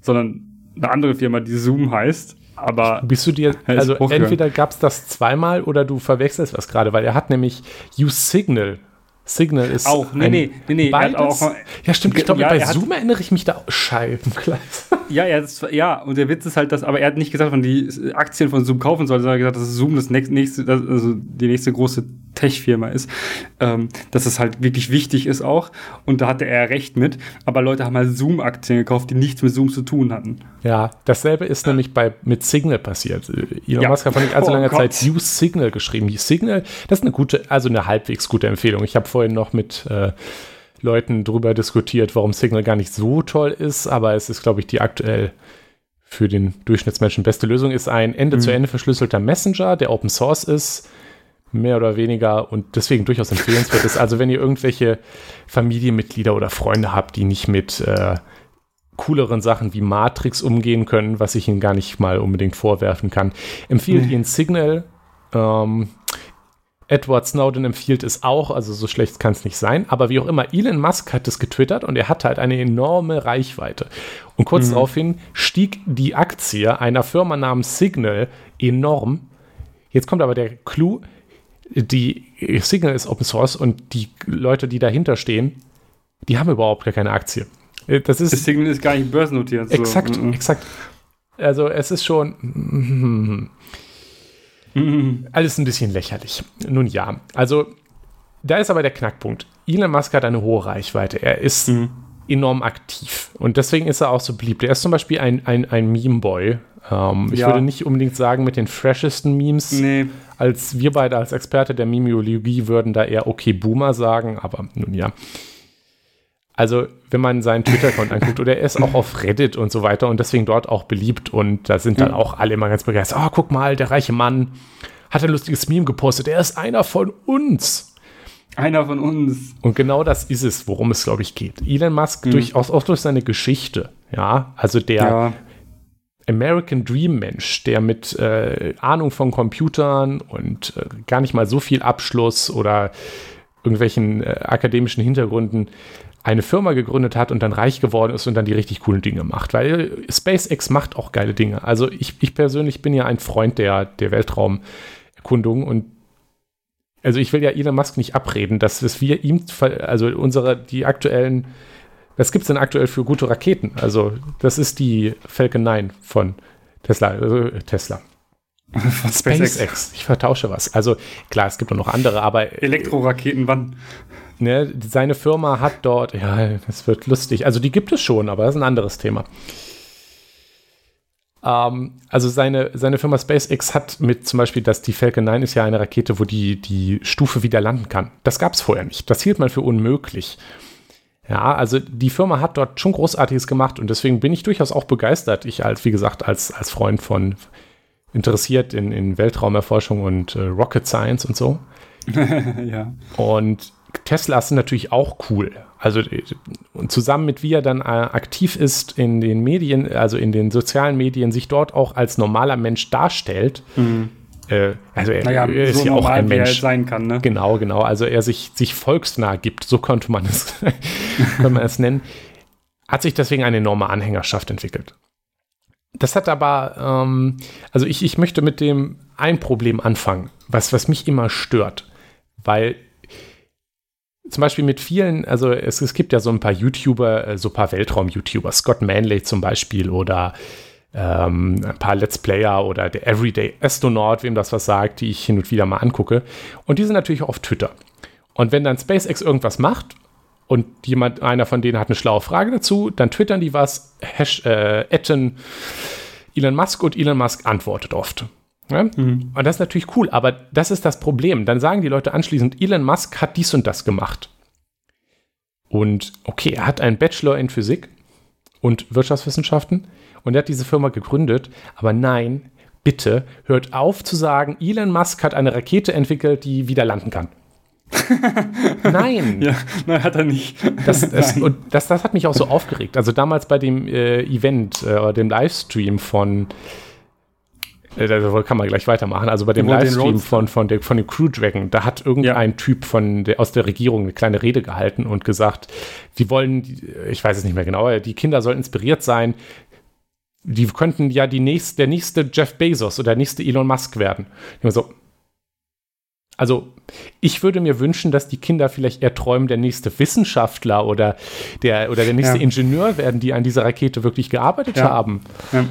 sondern eine andere Firma, die Zoom heißt, aber bist du dir, <laughs> also entweder gab es das zweimal oder du verwechselst was gerade, weil er hat nämlich Use Signal. Signal ist auch, nee, nee, nee, nee, beides. Auch, ja, stimmt, ich glaube, ja, bei Zoom erinnere ich mich da Scheibenkleid. Ja, ja, das, ja, und der Witz ist halt, dass, aber er hat nicht gesagt, dass man die Aktien von Zoom kaufen soll, sondern er hat gesagt, dass Zoom das nächste, also die nächste große Tech-Firma ist, ähm, dass es halt wirklich wichtig ist auch. Und da hatte er recht mit. Aber Leute haben halt Zoom-Aktien gekauft, die nichts mit Zoom zu tun hatten. Ja, dasselbe ist nämlich bei, mit Signal passiert. Elon ja. Musk hat vor nicht allzu oh langer Gott. Zeit Use Signal geschrieben. Signal, das ist eine gute, also eine halbwegs gute Empfehlung. Ich habe vorhin noch mit äh, Leuten darüber diskutiert, warum Signal gar nicht so toll ist, aber es ist, glaube ich, die aktuell für den Durchschnittsmenschen beste Lösung ist ein Ende-zu-Ende mhm. verschlüsselter Messenger, der Open Source ist, mehr oder weniger und deswegen durchaus empfehlenswert ist. Also wenn ihr irgendwelche Familienmitglieder oder Freunde habt, die nicht mit äh, cooleren Sachen wie Matrix umgehen können, was ich ihnen gar nicht mal unbedingt vorwerfen kann, empfiehlt mhm. ihnen Signal. Ähm, Edward Snowden empfiehlt es auch, also so schlecht kann es nicht sein. Aber wie auch immer, Elon Musk hat es getwittert und er hat halt eine enorme Reichweite. Und kurz mhm. daraufhin stieg die Aktie einer Firma namens Signal enorm. Jetzt kommt aber der Clou, die Signal ist Open Source und die Leute, die dahinter stehen, die haben überhaupt gar keine Aktie. Das ist, das Signal ist gar nicht börsennotiert. Exakt, so. Mhm. exakt. Also es ist schon mhm. alles ein bisschen lächerlich. Nun ja, also da ist aber der Knackpunkt. Elon Musk hat eine hohe Reichweite. Er ist mhm. enorm aktiv und deswegen ist er auch so beliebt. Er ist zum Beispiel ein, ein, ein Meme-Boy. Ähm, ich ja. würde nicht unbedingt sagen mit den freshesten Memes. Nee. Als wir beide als Experte der Mimiologie würden da eher okay Boomer sagen, aber nun ja. Also, wenn man seinen Twitter-Account anguckt, oder er ist auch auf Reddit und so weiter und deswegen dort auch beliebt und da sind dann mhm. auch alle immer ganz begeistert. Oh, guck mal, der reiche Mann hat ein lustiges Meme gepostet. Er ist einer von uns. Einer von uns. Und genau das ist es, worum es, glaube ich, geht. Elon Musk mhm. durchaus auch durch seine Geschichte, ja, also der ja. American Dream Mensch, der mit äh, Ahnung von Computern und äh, gar nicht mal so viel Abschluss oder irgendwelchen äh, akademischen Hintergründen eine Firma gegründet hat und dann reich geworden ist und dann die richtig coolen Dinge macht. Weil SpaceX macht auch geile Dinge. Also ich, ich persönlich bin ja ein Freund der, der Weltraumerkundung und also ich will ja Elon Musk nicht abreden, dass, dass wir ihm, also unsere, die aktuellen, was gibt es denn aktuell für gute Raketen? Also das ist die Falcon 9 von Tesla, also Tesla. <laughs> Von SpaceX. SpaceX. Ich vertausche was. Also klar, es gibt auch noch andere, aber. Elektroraketen, wann? Ne, seine Firma hat dort, ja, das wird lustig. Also die gibt es schon, aber das ist ein anderes Thema. Ähm, also seine, seine Firma SpaceX hat mit zum Beispiel, dass die Falcon 9 ist ja eine Rakete, wo die, die Stufe wieder landen kann. Das gab es vorher nicht. Das hielt man für unmöglich. Ja, also die Firma hat dort schon Großartiges gemacht und deswegen bin ich durchaus auch begeistert. Ich als, wie gesagt, als, als Freund von interessiert in, in Weltraumerforschung und äh, Rocket Science und so. <laughs> ja. Und Teslas sind natürlich auch cool. Also und zusammen mit wie er dann äh, aktiv ist in den Medien, also in den sozialen Medien, sich dort auch als normaler Mensch darstellt. Mhm. Äh, also er, naja, er ist so ja auch ein Mensch. sein kann, ne? Genau, genau. Also er sich, sich volksnah gibt, so könnte man es, <laughs> könnte man es nennen, hat sich deswegen eine enorme Anhängerschaft entwickelt. Das hat aber, ähm, also ich, ich möchte mit dem ein Problem anfangen, was, was mich immer stört, weil zum Beispiel mit vielen, also es, es gibt ja so ein paar YouTuber, äh, so ein paar Weltraum-YouTuber, Scott Manley zum Beispiel oder ähm, ein paar Let's Player oder der Everyday Astronaut, wem das was sagt, die ich hin und wieder mal angucke. Und die sind natürlich auch auf Twitter. Und wenn dann SpaceX irgendwas macht und jemand, einer von denen hat eine schlaue Frage dazu, dann twittern die was, hash, äh, Elon Musk und Elon Musk antwortet oft. Ja? Mhm. Und das ist natürlich cool, aber das ist das Problem. Dann sagen die Leute anschließend, Elon Musk hat dies und das gemacht. Und okay, er hat einen Bachelor in Physik und Wirtschaftswissenschaften und er hat diese Firma gegründet, aber nein, bitte hört auf zu sagen, Elon Musk hat eine Rakete entwickelt, die wieder landen kann. <laughs> Nein. Ja, nein, hat er nicht. Das, <laughs> das, und das, das hat mich auch so aufgeregt. Also damals bei dem äh, Event, äh, dem Livestream von äh, da kann man gleich weitermachen. Also bei dem Livestream von, von, der, von dem Crew Dragon, da hat irgendein ja. Typ von der, aus der Regierung eine kleine Rede gehalten und gesagt, die wollen, ich weiß es nicht mehr genau, die Kinder sollen inspiriert sein. Die könnten ja die nächste, der nächste Jeff Bezos oder der nächste Elon Musk werden. So, also, ich würde mir wünschen, dass die Kinder vielleicht eher träumen, der nächste Wissenschaftler oder der, oder der nächste ja. Ingenieur werden, die an dieser Rakete wirklich gearbeitet ja. haben. Ja.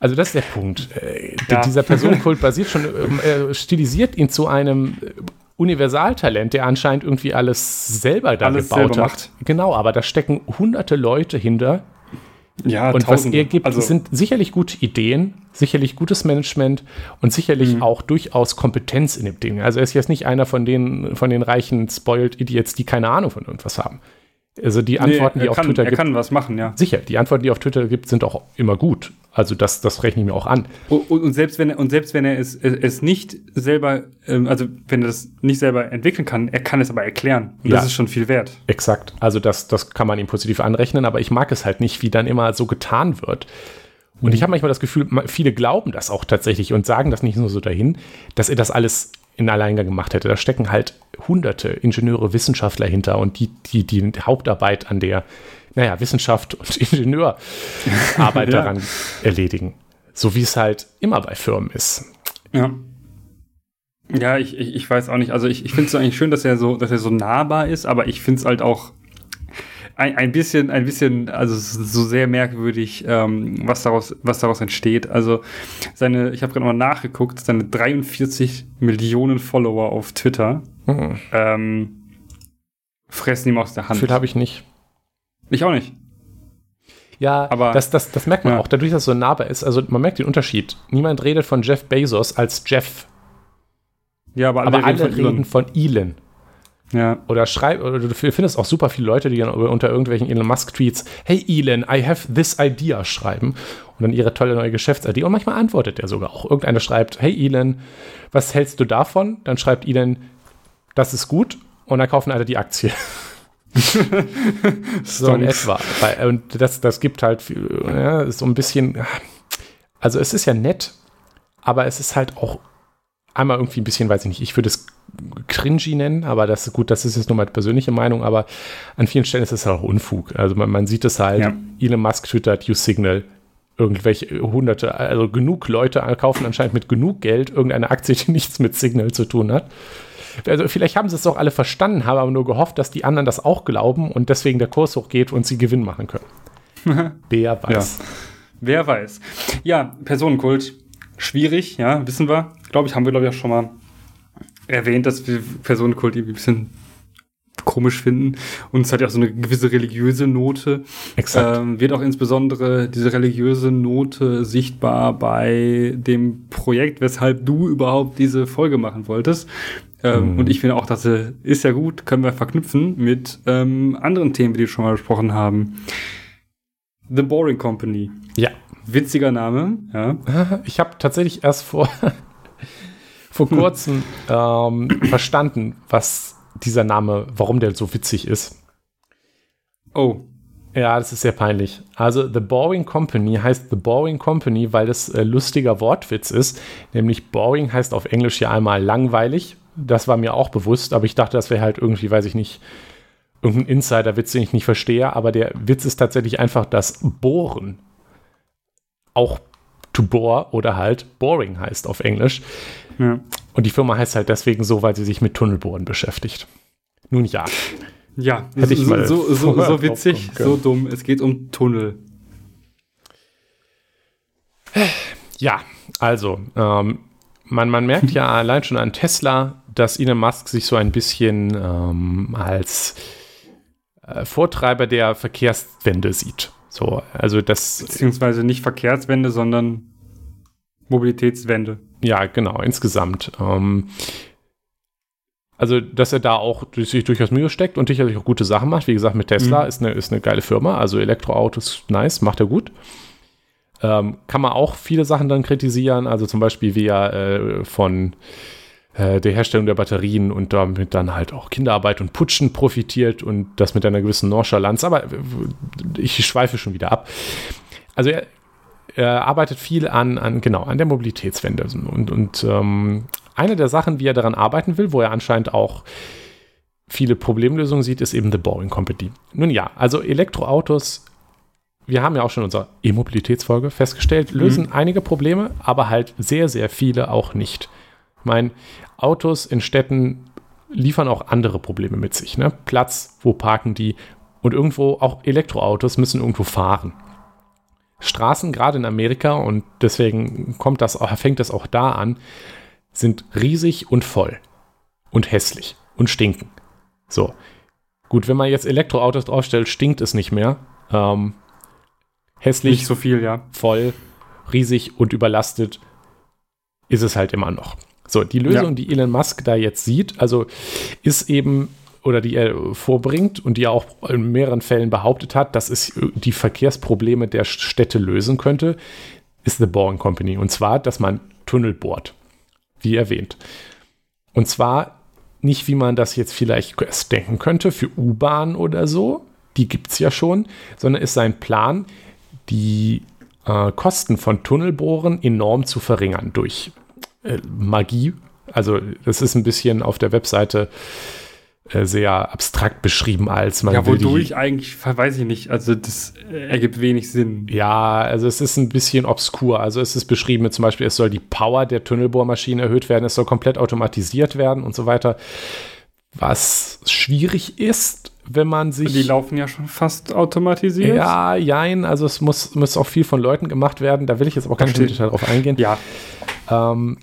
Also das ist der Punkt. Äh, ja. Dieser Personenkult <laughs> basiert schon, äh, stilisiert ihn zu einem Universaltalent, der anscheinend irgendwie alles selber da alles gebaut hat. Macht. Genau, aber da stecken hunderte Leute hinter. Ja, und tausende. was er gibt, also, sind sicherlich gute Ideen, sicherlich gutes Management und sicherlich mhm. auch durchaus Kompetenz in dem Ding. Also er ist jetzt nicht einer von den, von den reichen Spoiled Idiots, die keine Ahnung von irgendwas haben. Also die Antworten, nee, die auf kann, Twitter er gibt. Er kann was machen, ja. Sicher, die Antworten, die auf Twitter gibt, sind auch immer gut. Also das, das rechne ich mir auch an. Und, und selbst wenn er, und selbst wenn er es, es nicht selber, ähm, also wenn er das nicht selber entwickeln kann, er kann es aber erklären. Und ja, das ist schon viel wert. Exakt. Also das, das kann man ihm positiv anrechnen, aber ich mag es halt nicht, wie dann immer so getan wird. Und mhm. ich habe manchmal das Gefühl, viele glauben das auch tatsächlich und sagen das nicht nur so dahin, dass er das alles in Alleingang gemacht hätte. Da stecken halt hunderte Ingenieure, Wissenschaftler hinter und die, die, die Hauptarbeit an der, naja, Wissenschaft und <laughs> Ingenieurarbeit ja. daran erledigen. So wie es halt immer bei Firmen ist. Ja. Ja, ich, ich, ich weiß auch nicht. Also ich, ich finde es eigentlich schön, dass er so, dass er so nahbar ist, aber ich finde es halt auch ein, ein bisschen, ein bisschen, also so sehr merkwürdig, ähm, was, daraus, was daraus entsteht. Also seine, ich habe gerade mal nachgeguckt, seine 43 Millionen Follower auf Twitter mhm. ähm, fressen ihm aus der Hand. Viel habe ich nicht. Ich auch nicht. Ja, aber das, das, das merkt man ja. auch, dadurch, dass es so nahbar ist. Also man merkt den Unterschied. Niemand redet von Jeff Bezos als Jeff. Ja, aber alle, aber reden, alle von reden von Elon. Ja. Oder schreib, oder du findest auch super viele Leute, die dann unter irgendwelchen Elon Musk-Tweets, hey Elon, I have this idea schreiben und dann ihre tolle neue Geschäftsidee. Und manchmal antwortet er sogar auch. Irgendeiner schreibt, hey Elon, was hältst du davon? Dann schreibt Elon, das ist gut. Und dann kaufen alle die Aktie. <laughs> so in etwa. Und das, das gibt halt ja, so ein bisschen, also es ist ja nett, aber es ist halt auch einmal irgendwie ein bisschen, weiß ich nicht, ich würde es cringy nennen, aber das ist gut, das ist jetzt nur meine persönliche Meinung, aber an vielen Stellen ist es halt auch Unfug. Also man, man sieht es halt, ja. Elon Musk twittert, use Signal, irgendwelche hunderte, also genug Leute kaufen anscheinend mit genug Geld irgendeine Aktie, die <laughs> nichts mit Signal zu tun hat. Also vielleicht haben sie es doch alle verstanden, haben aber nur gehofft, dass die anderen das auch glauben und deswegen der Kurs hochgeht und sie Gewinn machen können. <laughs> Wer weiß. Ja. Wer weiß. Ja, Personenkult. Schwierig, ja, wissen wir. Glaube ich, haben wir, glaube ich, auch schon mal erwähnt, dass wir Personenkult irgendwie ein bisschen komisch finden. Und es hat ja auch so eine gewisse religiöse Note. Exakt. Ähm, wird auch insbesondere diese religiöse Note sichtbar bei dem Projekt, weshalb du überhaupt diese Folge machen wolltest. Ähm, mhm. Und ich finde auch, das ist ja gut, können wir verknüpfen mit ähm, anderen Themen, die wir schon mal besprochen haben. The Boring Company. Ja. Witziger Name, ja. <laughs> Ich habe tatsächlich erst vor, vor kurzem ähm, verstanden, was dieser Name, warum der so witzig ist. Oh. Ja, das ist sehr peinlich. Also The Boring Company heißt The Boring Company, weil das äh, lustiger Wortwitz ist. Nämlich Boring heißt auf Englisch ja einmal langweilig. Das war mir auch bewusst, aber ich dachte, das wäre halt irgendwie, weiß ich nicht, irgendein Insider-Witz, den ich nicht verstehe. Aber der Witz ist tatsächlich einfach das Bohren. Auch to bore oder halt boring heißt auf Englisch. Ja. Und die Firma heißt halt deswegen so, weil sie sich mit Tunnelbohren beschäftigt. Nun ja. Ja, Hätte ich mal so, so, so witzig, so dumm. Es geht um Tunnel. Ja, also, ähm, man, man merkt ja <laughs> allein schon an Tesla, dass Elon Musk sich so ein bisschen ähm, als äh, Vortreiber der Verkehrswende sieht. So, also das. Beziehungsweise nicht Verkehrswende, sondern Mobilitätswende. Ja, genau, insgesamt. Ähm, also, dass er da auch sich durchaus Mühe steckt und sicherlich auch gute Sachen macht. Wie gesagt, mit Tesla mhm. ist, eine, ist eine geile Firma. Also Elektroautos, nice, macht er gut. Ähm, kann man auch viele Sachen dann kritisieren. Also zum Beispiel, wie er äh, von äh, der Herstellung der Batterien und damit dann halt auch Kinderarbeit und Putschen profitiert und das mit einer gewissen Nonchalance. Aber ich schweife schon wieder ab. Also er, er arbeitet viel an, an, genau, an der Mobilitätswende. Und, und ähm, eine der Sachen, wie er daran arbeiten will, wo er anscheinend auch viele Problemlösungen sieht, ist eben The Boring Company. Nun ja, also Elektroautos, wir haben ja auch schon in unserer E-Mobilitätsfolge festgestellt, lösen mhm. einige Probleme, aber halt sehr, sehr viele auch nicht. Ich meine, Autos in Städten liefern auch andere Probleme mit sich. Ne? Platz, wo parken die? Und irgendwo auch Elektroautos müssen irgendwo fahren. Straßen, gerade in Amerika, und deswegen kommt das, fängt das auch da an, sind riesig und voll und hässlich und stinken. So. Gut, wenn man jetzt Elektroautos draufstellt, stinkt es nicht mehr. Ähm, hässlich, nicht so viel, ja. voll, riesig und überlastet ist es halt immer noch. So, die Lösung, ja. die Elon Musk da jetzt sieht, also ist eben oder die er vorbringt und die er auch in mehreren Fällen behauptet hat, dass es die Verkehrsprobleme der Städte lösen könnte, ist The Boring Company. Und zwar, dass man Tunnel bohrt wie erwähnt. Und zwar nicht, wie man das jetzt vielleicht denken könnte, für U-Bahn oder so, die gibt es ja schon, sondern ist sein Plan, die äh, Kosten von Tunnelbohren enorm zu verringern durch äh, Magie. Also das ist ein bisschen auf der Webseite äh, sehr abstrakt beschrieben als man. Ja, wodurch die, eigentlich, weiß ich nicht. Also das ergibt wenig Sinn. Ja, also es ist ein bisschen obskur. Also es ist beschrieben mit zum Beispiel, es soll die Power der Tunnelbohrmaschine erhöht werden, es soll komplett automatisiert werden und so weiter. was schwierig ist, wenn man sich. Die laufen ja schon fast automatisiert. Ja, jein. Also es muss, muss auch viel von Leuten gemacht werden. Da will ich jetzt auch ganz schnell darauf eingehen. Ja. Ähm,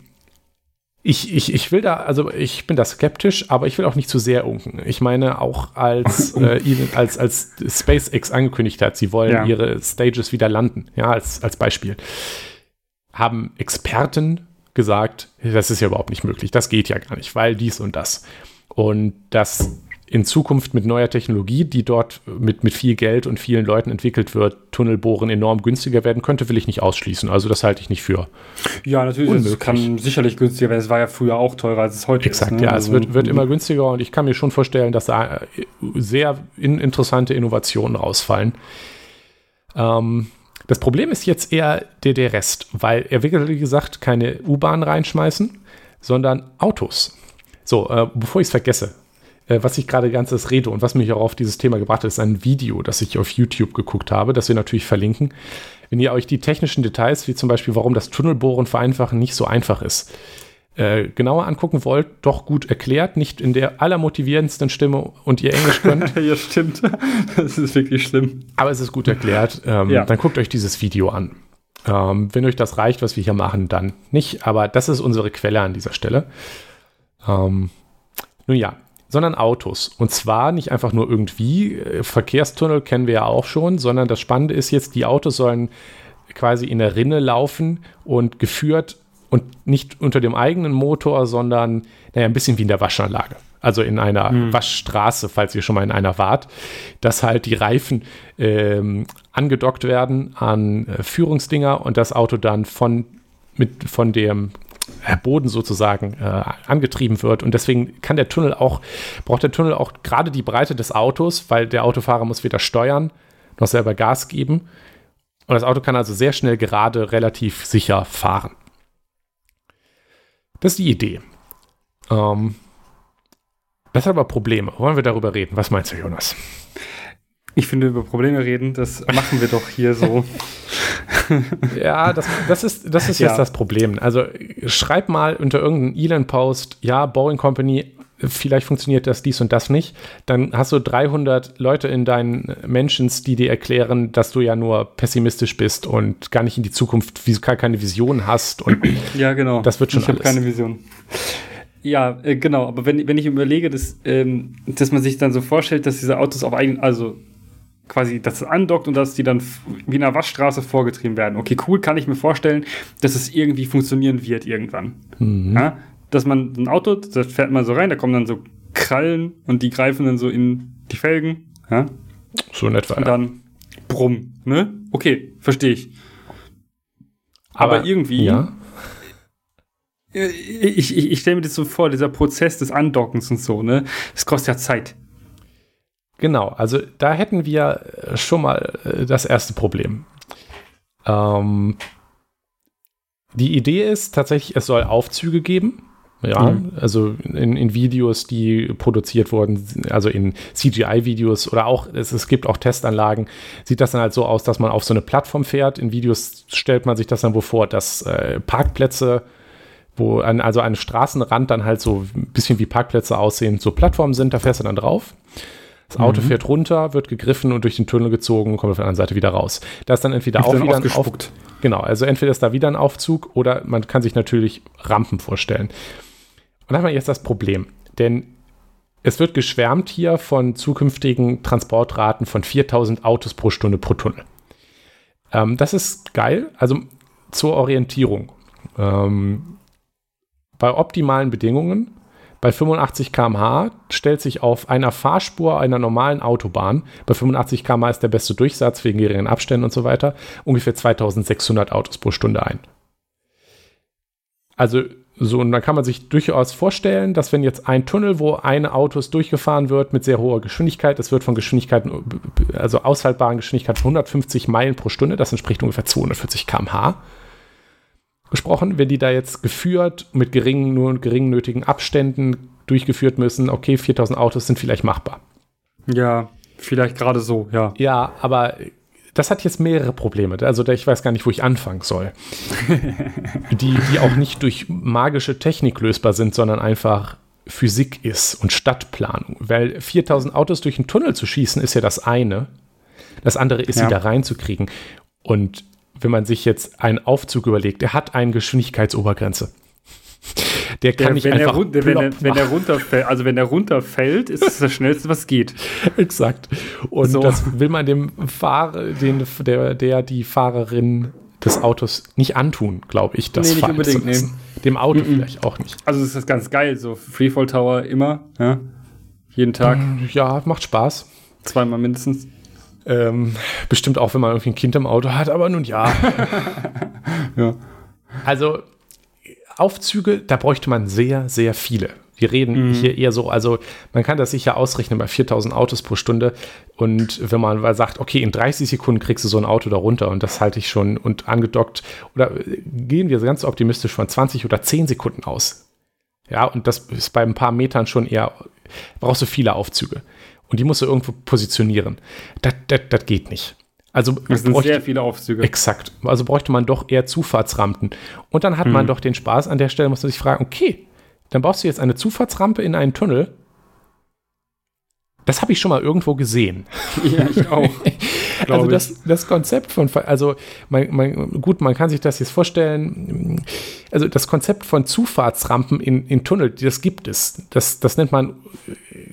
ich, ich, ich will da, also ich bin da skeptisch, aber ich will auch nicht zu sehr unken. Ich meine, auch als, <laughs> äh, als, als SpaceX angekündigt hat, sie wollen ja. ihre Stages wieder landen, ja, als, als Beispiel, haben Experten gesagt, das ist ja überhaupt nicht möglich, das geht ja gar nicht, weil dies und das. Und das in Zukunft mit neuer Technologie, die dort mit, mit viel Geld und vielen Leuten entwickelt wird, Tunnelbohren enorm günstiger werden könnte, will ich nicht ausschließen. Also das halte ich nicht für. Ja, natürlich, es kann sicherlich günstiger werden. Es war ja früher auch teurer, als es heute Exakt, ist. Exakt, ne? ja, also, es wird, wird immer günstiger und ich kann mir schon vorstellen, dass da sehr in interessante Innovationen rausfallen. Ähm, das Problem ist jetzt eher der, der Rest, weil er will, wie gesagt, keine U-Bahn reinschmeißen, sondern Autos. So, äh, bevor ich es vergesse, äh, was ich gerade ganzes rede und was mich auch auf dieses Thema gebracht hat, ist ein Video, das ich auf YouTube geguckt habe, das wir natürlich verlinken. Wenn ihr euch die technischen Details, wie zum Beispiel, warum das Tunnelbohren vereinfachen nicht so einfach ist, äh, genauer angucken wollt, doch gut erklärt, nicht in der allermotivierendsten Stimme und ihr Englisch könnt. <laughs> ja, stimmt. Das ist wirklich schlimm. Aber es ist gut erklärt. Ähm, ja. Dann guckt euch dieses Video an. Ähm, wenn euch das reicht, was wir hier machen, dann nicht. Aber das ist unsere Quelle an dieser Stelle. Ähm, nun ja, sondern Autos. Und zwar nicht einfach nur irgendwie, äh, Verkehrstunnel kennen wir ja auch schon, sondern das Spannende ist jetzt, die Autos sollen quasi in der Rinne laufen und geführt und nicht unter dem eigenen Motor, sondern naja, ein bisschen wie in der Waschanlage. Also in einer hm. Waschstraße, falls ihr schon mal in einer wart, dass halt die Reifen ähm, angedockt werden an äh, Führungsdinger und das Auto dann von, mit, von dem Boden sozusagen äh, angetrieben wird. Und deswegen kann der Tunnel auch, braucht der Tunnel auch gerade die Breite des Autos, weil der Autofahrer muss weder steuern noch selber Gas geben. Und das Auto kann also sehr schnell gerade relativ sicher fahren. Das ist die Idee. Ähm, das hat aber Probleme. Wollen wir darüber reden? Was meinst du, Jonas? Ich finde, über Probleme reden, das machen wir doch hier so. <laughs> ja, das, das, ist, das ist ja. jetzt das Problem. Also schreib mal unter irgendeinen Elon-Post, ja, Boeing Company, vielleicht funktioniert das dies und das nicht. Dann hast du 300 Leute in deinen Mentions, die dir erklären, dass du ja nur pessimistisch bist und gar nicht in die Zukunft, gar keine Vision hast. Und <clears throat> ja, genau. Das wird schon Ich habe keine Vision. Ja, äh, genau. Aber wenn, wenn ich überlege, dass, ähm, dass man sich dann so vorstellt, dass diese Autos auf eigenen, also quasi das andockt und dass die dann wie in einer Waschstraße vorgetrieben werden. Okay, cool, kann ich mir vorstellen, dass es irgendwie funktionieren wird irgendwann. Mhm. Ja? Dass man ein Auto, da fährt man so rein, da kommen dann so Krallen und die greifen dann so in die Felgen. Ja? So in etwa. Und dann brumm, ne? Okay, verstehe ich. Aber, Aber, irgendwie. Ja. Ich, ich, ich stelle mir das so vor, dieser Prozess des Andockens und so, ne? Das kostet ja Zeit. Genau, also da hätten wir äh, schon mal äh, das erste Problem. Ähm, die Idee ist tatsächlich, es soll Aufzüge geben. Ja, mhm. also in, in, Videos, die produziert wurden, also in CGI-Videos oder auch, es, es, gibt auch Testanlagen, sieht das dann halt so aus, dass man auf so eine Plattform fährt. In Videos stellt man sich das dann wohl vor, dass äh, Parkplätze, wo an, also ein Straßenrand dann halt so ein bisschen wie Parkplätze aussehen, so Plattformen sind, da fährst du dann drauf. Das Auto mhm. fährt runter, wird gegriffen und durch den Tunnel gezogen und kommt auf der anderen Seite wieder raus. Da ist dann entweder auch wieder ein Auf Genau, also entweder ist da wieder ein Aufzug oder man kann sich natürlich Rampen vorstellen. Und da haben wir jetzt das Problem, denn es wird geschwärmt hier von zukünftigen Transportraten von 4000 Autos pro Stunde pro Tunnel. Ähm, das ist geil, also zur Orientierung. Ähm, bei optimalen Bedingungen bei 85 km/h stellt sich auf einer Fahrspur einer normalen Autobahn, bei 85 km/h ist der beste Durchsatz wegen geringen Abständen und so weiter, ungefähr 2600 Autos pro Stunde ein. Also so, und dann kann man sich durchaus vorstellen, dass wenn jetzt ein Tunnel, wo ein Auto durchgefahren wird mit sehr hoher Geschwindigkeit, es wird von Geschwindigkeiten, also aushaltbaren Geschwindigkeiten von 150 Meilen pro Stunde, das entspricht ungefähr 240 km/h, gesprochen, wenn die da jetzt geführt mit geringen, nur geringen nötigen Abständen durchgeführt müssen, okay, 4000 Autos sind vielleicht machbar. Ja, vielleicht gerade so, ja. Ja, aber das hat jetzt mehrere Probleme. Also ich weiß gar nicht, wo ich anfangen soll. <laughs> die, die auch nicht durch magische Technik lösbar sind, sondern einfach Physik ist und Stadtplanung. Weil 4000 Autos durch einen Tunnel zu schießen, ist ja das eine. Das andere ist, ja. sie da reinzukriegen. Und wenn man sich jetzt einen Aufzug überlegt, der hat eine Geschwindigkeitsobergrenze. Der kann der, nicht einfach er, wenn, er, wenn er runterfällt, also wenn er runterfällt, ist es das schnellste, was geht. <laughs> Exakt. Und so. das will man dem Fahrer, den, der, der die Fahrerin des Autos nicht antun, glaube ich, das nee, nicht unbedingt nehmen. Dem Auto mm -mm. vielleicht auch nicht. Also es ist ganz geil, so Freefall Tower immer, ja? Jeden Tag. Ja, macht Spaß. Zweimal mindestens. Ähm, bestimmt auch, wenn man irgendwie ein Kind im Auto hat, aber nun ja. <laughs> ja. Also Aufzüge, da bräuchte man sehr, sehr viele. Wir reden mhm. hier eher so, also man kann das sicher ausrechnen bei 4000 Autos pro Stunde. Und wenn man sagt, okay, in 30 Sekunden kriegst du so ein Auto da runter und das halte ich schon und angedockt, oder gehen wir ganz optimistisch von 20 oder 10 Sekunden aus. Ja, und das ist bei ein paar Metern schon eher, brauchst du viele Aufzüge. Und die musst du irgendwo positionieren. Das, das, das geht nicht. Also das sind bräuchte, sehr viele Aufzüge. Exakt. Also bräuchte man doch eher Zufahrtsrampen. Und dann hat hm. man doch den Spaß an der Stelle, muss man sich fragen, okay, dann baust du jetzt eine Zufahrtsrampe in einen Tunnel. Das habe ich schon mal irgendwo gesehen. <laughs> Ja, ich auch. <laughs> also das, das Konzept von, also man, man, gut, man kann sich das jetzt vorstellen, also das Konzept von Zufahrtsrampen in, in Tunnel, das gibt es. Das, das nennt man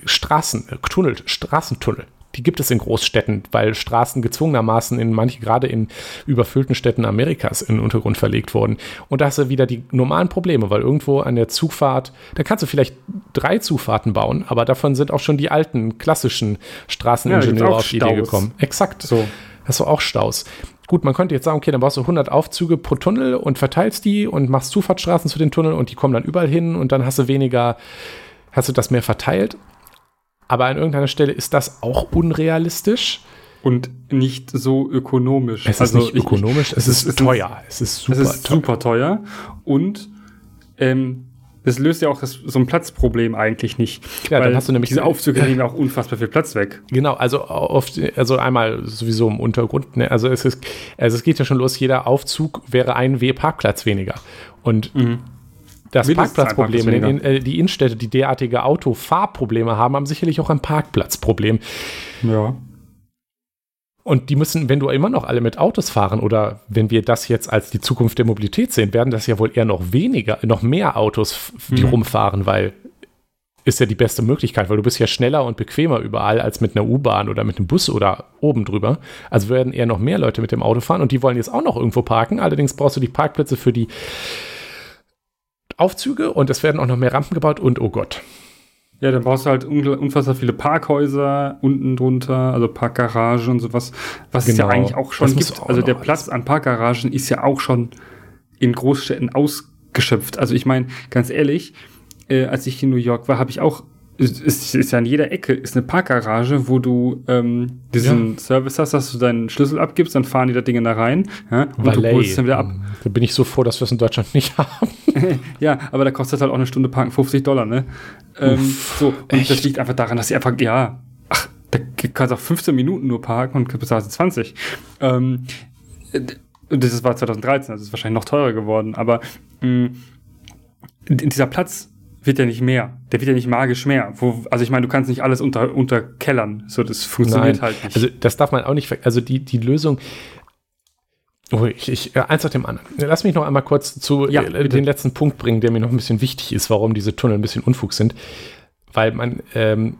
Straßen, Tunnel, Straßentunnel die gibt es in Großstädten, weil Straßen gezwungenermaßen in manche, gerade in überfüllten Städten Amerikas in den Untergrund verlegt wurden. Und da hast du wieder die normalen Probleme, weil irgendwo an der Zugfahrt, da kannst du vielleicht drei Zufahrten bauen, aber davon sind auch schon die alten klassischen Straßeningenieure ja, auf die Idee gekommen. Exakt. So. Hast du auch Staus. Gut, man könnte jetzt sagen, okay, dann brauchst du 100 Aufzüge pro Tunnel und verteilst die und machst Zufahrtsstraßen zu den Tunneln und die kommen dann überall hin und dann hast du weniger, hast du das mehr verteilt. Aber an irgendeiner Stelle ist das auch unrealistisch. Und nicht so ökonomisch. Es also ist nicht ökonomisch, ich, es, es, ist teuer. Es ist super, es ist teuer. super teuer. Und ähm, das löst ja auch das, so ein Platzproblem eigentlich nicht. Ja, dann hast du nämlich diese Aufzüge <laughs> nehmen auch unfassbar viel Platz weg. Genau, also oft, also einmal sowieso im Untergrund. Ne? Also es ist, also es geht ja schon los. Jeder Aufzug wäre ein W-Parkplatz weniger. Und mhm das Parkplatzproblem. In, äh, die Innenstädte, die derartige Autofahrprobleme haben, haben sicherlich auch ein Parkplatzproblem. Ja. Und die müssen, wenn du immer noch alle mit Autos fahren oder wenn wir das jetzt als die Zukunft der Mobilität sehen, werden das ja wohl eher noch weniger, noch mehr Autos, die mhm. rumfahren, weil ist ja die beste Möglichkeit, weil du bist ja schneller und bequemer überall als mit einer U-Bahn oder mit einem Bus oder oben drüber. Also werden eher noch mehr Leute mit dem Auto fahren und die wollen jetzt auch noch irgendwo parken. Allerdings brauchst du die Parkplätze für die Aufzüge und es werden auch noch mehr Rampen gebaut und oh Gott. Ja, dann brauchst du halt unfassbar viele Parkhäuser unten drunter, also Parkgaragen und sowas, was genau. es ja genau. eigentlich auch schon gibt. Auch also der Platz an Parkgaragen ist ja auch schon in Großstädten ausgeschöpft. Also ich meine, ganz ehrlich, äh, als ich in New York war, habe ich auch ist, ist, ist ja an jeder Ecke ist eine Parkgarage, wo du ähm, diesen ja. Service hast, dass du deinen Schlüssel abgibst, dann fahren die da Dinge da rein ja, und Valet. du holst es dann wieder ab. Da bin ich so froh, dass wir es in Deutschland nicht <laughs> haben. <laughs> ja, aber da kostet halt auch eine Stunde Parken 50 Dollar, ne? Ähm, so, und echt? das liegt einfach daran, dass sie einfach, ja, ach, da kannst du auch 15 Minuten nur parken und bezahlst 20. Ähm, und das war 2013, also ist wahrscheinlich noch teurer geworden, aber mh, mm, dieser Platz wird ja nicht mehr. Der wird ja nicht magisch mehr. Wo, also ich meine, du kannst nicht alles unter, unterkellern. So, das funktioniert Nein. halt nicht. Also das darf man auch nicht, also die, die Lösung, Oh, ich, ich, äh, eins nach dem anderen. Lass mich noch einmal kurz zu ja, äh, den letzten Punkt bringen, der mir noch ein bisschen wichtig ist, warum diese Tunnel ein bisschen Unfug sind. Weil man ähm,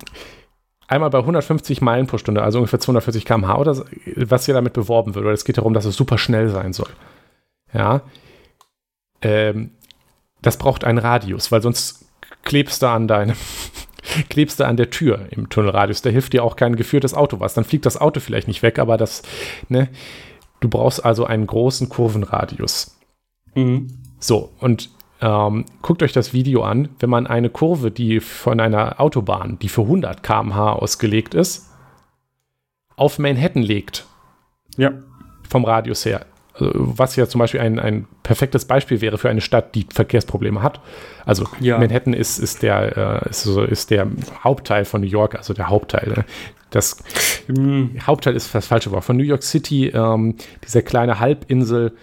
einmal bei 150 Meilen pro Stunde, also ungefähr 240 km/h, oder was hier damit beworben wird, oder es geht darum, dass es super schnell sein soll. Ja. Ähm, das braucht einen Radius, weil sonst klebst du an deinem, <laughs> klebst du an der Tür im Tunnelradius. Da hilft dir auch kein geführtes Auto was. Dann fliegt das Auto vielleicht nicht weg, aber das, ne, du brauchst also einen großen Kurvenradius. Mhm. So, und ähm, guckt euch das Video an, wenn man eine Kurve, die von einer Autobahn, die für 100 km/h ausgelegt ist, auf Manhattan legt. Ja. Vom Radius her. Also, was ja zum Beispiel ein, ein perfektes Beispiel wäre für eine Stadt, die Verkehrsprobleme hat. Also ja. Manhattan ist, ist, der, äh, ist, ist der Hauptteil von New York, also der Hauptteil. Ne? Das mhm. Hauptteil ist das falsche Wort. Von New York City, ähm, dieser kleine Halbinsel,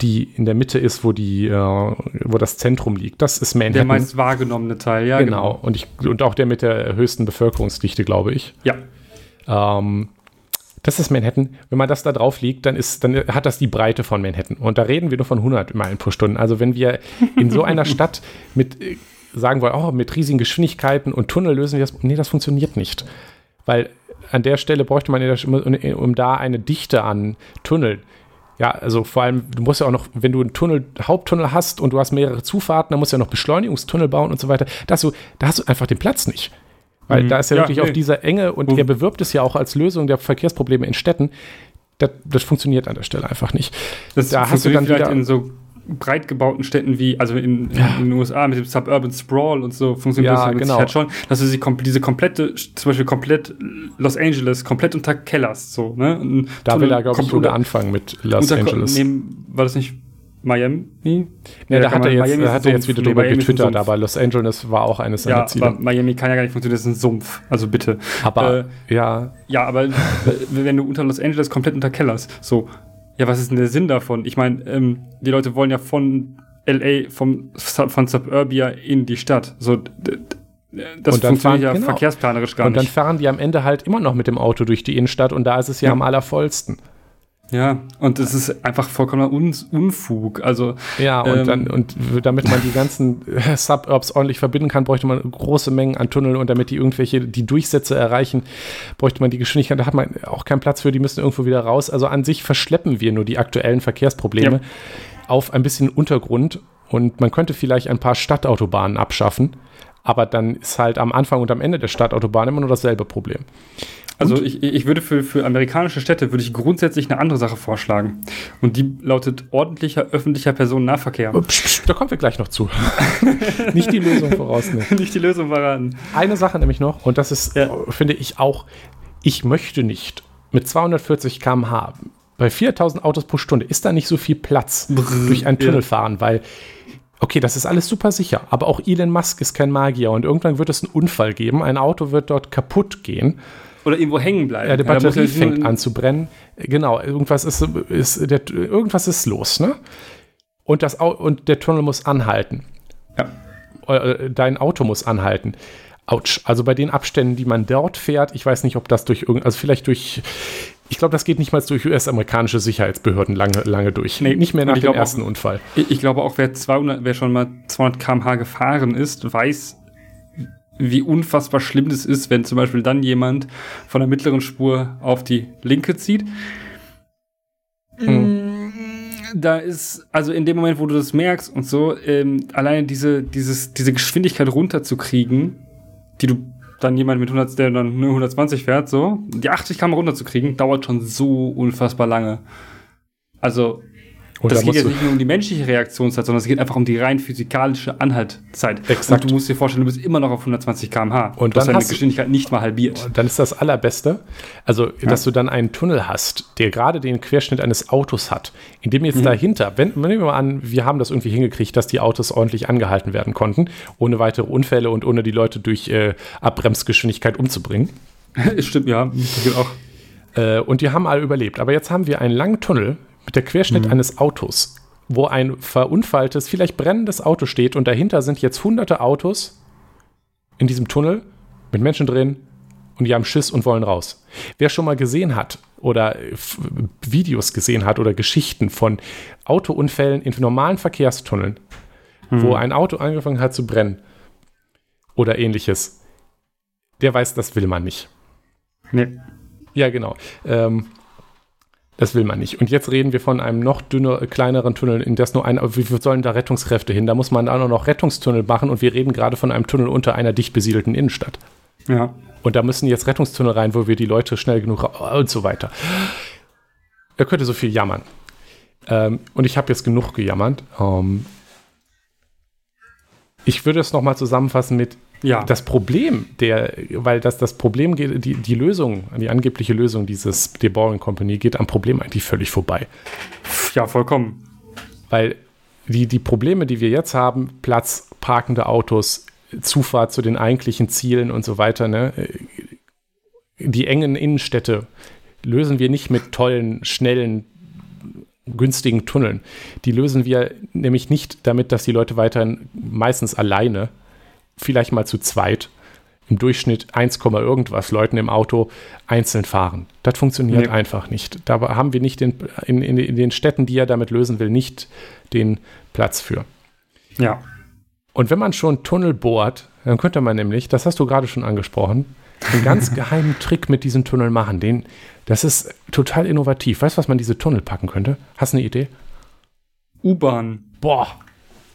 die in der Mitte ist, wo die, äh, wo das Zentrum liegt. Das ist Manhattan. Der meist wahrgenommene Teil, ja. Genau. genau. Und, ich, und auch der mit der höchsten Bevölkerungsdichte, glaube ich. Ja. Ähm, das ist Manhattan. Wenn man das da drauf liegt, dann, ist, dann hat das die Breite von Manhattan. Und da reden wir nur von 100 Meilen pro Stunde. Also wenn wir in so einer <laughs> Stadt mit, äh, sagen wir, oh, mit riesigen Geschwindigkeiten und Tunnel lösen wir das, nee, das funktioniert nicht. Weil an der Stelle bräuchte man, um, um da eine Dichte an Tunnel ja, also vor allem, du musst ja auch noch, wenn du einen Tunnel, Haupttunnel hast und du hast mehrere Zufahrten, dann musst du ja noch Beschleunigungstunnel bauen und so weiter. Da hast du, da hast du einfach den Platz nicht. Weil mhm. da ist ja, ja wirklich nee. auf dieser Enge und mhm. er bewirbt es ja auch als Lösung der Verkehrsprobleme in Städten. Das, das funktioniert an der Stelle einfach nicht. Das da hast du dann vielleicht wieder, in so breit gebauten Städten wie, also in, ja. in, den USA mit dem Suburban Sprawl und so funktioniert ja, das genau. halt schon, dass du sie diese komplette, zum Beispiel komplett Los Angeles, komplett unter Kellers, so, ne? da will er, glaube ich, sogar anfangen mit Los Angeles. Nehmen, war das nicht Miami? Ja, da hat er jetzt, hat er jetzt wieder drüber nee, getwittert, aber Los Angeles war auch eines seiner ja, Ziele. Aber Miami kann ja gar nicht funktionieren, das ist ein Sumpf. Also bitte. Aber äh, ja. Ja, aber wenn du unter Los Angeles komplett unter Kellers, so, ja, was ist denn der Sinn davon? Ich meine, ähm, die Leute wollen ja von LA, vom, von Suburbia in die Stadt. So, das und funktioniert fahren, ja genau. verkehrsplanerisch gar nicht. Und dann fahren die am Ende halt immer noch mit dem Auto durch die Innenstadt und da ist es ja, ja. am allervollsten. Ja, und es ist einfach vollkommener Un Unfug. Also, ja, und, ähm, dann, und damit man die ganzen Suburbs ordentlich verbinden kann, bräuchte man große Mengen an Tunneln und damit die irgendwelche die Durchsätze erreichen, bräuchte man die Geschwindigkeit. Da hat man auch keinen Platz für, die müssen irgendwo wieder raus. Also an sich verschleppen wir nur die aktuellen Verkehrsprobleme ja. auf ein bisschen Untergrund und man könnte vielleicht ein paar Stadtautobahnen abschaffen. Aber dann ist halt am Anfang und am Ende der Stadtautobahn immer nur dasselbe Problem. Also ich, ich würde für, für amerikanische Städte würde ich grundsätzlich eine andere Sache vorschlagen. Und die lautet ordentlicher öffentlicher Personennahverkehr. Oh, da kommen wir gleich noch zu. <laughs> Nicht die Lösung vorausnehmen. <laughs> Nicht die Lösung verraten. Eine Sache nämlich noch, und das ist, ja. finde ich auch, ich möchte nicht mit 240 km/h bei 4000 Autos pro Stunde ist da nicht so viel Platz Brrr, durch einen Tunnel ja. fahren, weil Okay, das ist alles super sicher, aber auch Elon Musk ist kein Magier und irgendwann wird es einen Unfall geben, ein Auto wird dort kaputt gehen oder irgendwo hängen bleiben. Ja, die Batterie ja, fängt an zu brennen. Genau, irgendwas ist, ist der, irgendwas ist los, ne? Und, das, und der Tunnel muss anhalten. Ja. Äh, dein Auto muss anhalten. Autsch. Also bei den Abständen, die man dort fährt, ich weiß nicht, ob das durch irgend, also vielleicht durch, ich glaube, das geht nicht mal durch US-amerikanische Sicherheitsbehörden lange, lange durch. Nee, nicht mehr nach dem ersten auch, Unfall. Ich, ich, glaube auch, wer, 200, wer schon mal 200 km/h gefahren ist, weiß, wie unfassbar schlimm das ist, wenn zum Beispiel dann jemand von der mittleren Spur auf die linke zieht. Mhm. Da ist, also in dem Moment, wo du das merkst und so, ähm, alleine diese, dieses, diese Geschwindigkeit runterzukriegen, die du dann jemand mit 100, der dann nur 120 fährt, so, die 80 km runterzukriegen, dauert schon so unfassbar lange. Also, und das da geht jetzt nicht nur um die menschliche Reaktionszeit, sondern es geht einfach um die rein physikalische Anhaltszeit. Exakt. Und du musst dir vorstellen, du bist immer noch auf 120 km/h. Und du dann hast deine Geschwindigkeit nicht mal halbiert. Und dann ist das Allerbeste, also, ja. dass du dann einen Tunnel hast, der gerade den Querschnitt eines Autos hat, in dem jetzt mhm. dahinter, wenn, nehmen wir mal an, wir haben das irgendwie hingekriegt, dass die Autos ordentlich angehalten werden konnten, ohne weitere Unfälle und ohne die Leute durch äh, Abbremsgeschwindigkeit umzubringen. <laughs> Stimmt, ja. auch. Äh, und die haben alle überlebt. Aber jetzt haben wir einen langen Tunnel, der Querschnitt mhm. eines Autos, wo ein verunfalltes, vielleicht brennendes Auto steht und dahinter sind jetzt hunderte Autos in diesem Tunnel mit Menschen drin und die haben Schiss und wollen raus. Wer schon mal gesehen hat oder Videos gesehen hat oder Geschichten von Autounfällen in normalen Verkehrstunneln, mhm. wo ein Auto angefangen hat zu brennen oder ähnliches, der weiß, das will man nicht. Nee. Ja, genau. Ähm, das will man nicht. Und jetzt reden wir von einem noch dünner, kleineren Tunnel, in das nur ein, wie sollen da Rettungskräfte hin? Da muss man auch noch Rettungstunnel machen und wir reden gerade von einem Tunnel unter einer dicht besiedelten Innenstadt. Ja. Und da müssen jetzt Rettungstunnel rein, wo wir die Leute schnell genug und so weiter. Er könnte so viel jammern. Ähm, und ich habe jetzt genug gejammert. Ähm, ich würde es nochmal zusammenfassen mit, ja. Das Problem, der, weil das, das Problem geht, die, die Lösung, die angebliche Lösung dieses der Boring Company geht am Problem eigentlich völlig vorbei. Ja, vollkommen. Weil die, die Probleme, die wir jetzt haben, Platz, parkende Autos, Zufahrt zu den eigentlichen Zielen und so weiter, ne? die engen Innenstädte lösen wir nicht mit tollen, schnellen günstigen Tunneln. Die lösen wir nämlich nicht damit, dass die Leute weiterhin meistens alleine, vielleicht mal zu zweit, im Durchschnitt 1, irgendwas Leuten im Auto einzeln fahren. Das funktioniert nee. einfach nicht. Da haben wir nicht den, in, in, in den Städten, die er damit lösen will, nicht den Platz für. Ja. Und wenn man schon Tunnel bohrt, dann könnte man nämlich, das hast du gerade schon angesprochen, einen ganz <laughs> geheimen Trick mit diesem Tunnel machen. Den, das ist total innovativ. Weißt du, was man diese Tunnel packen könnte? Hast du eine Idee? U-Bahn. Boah,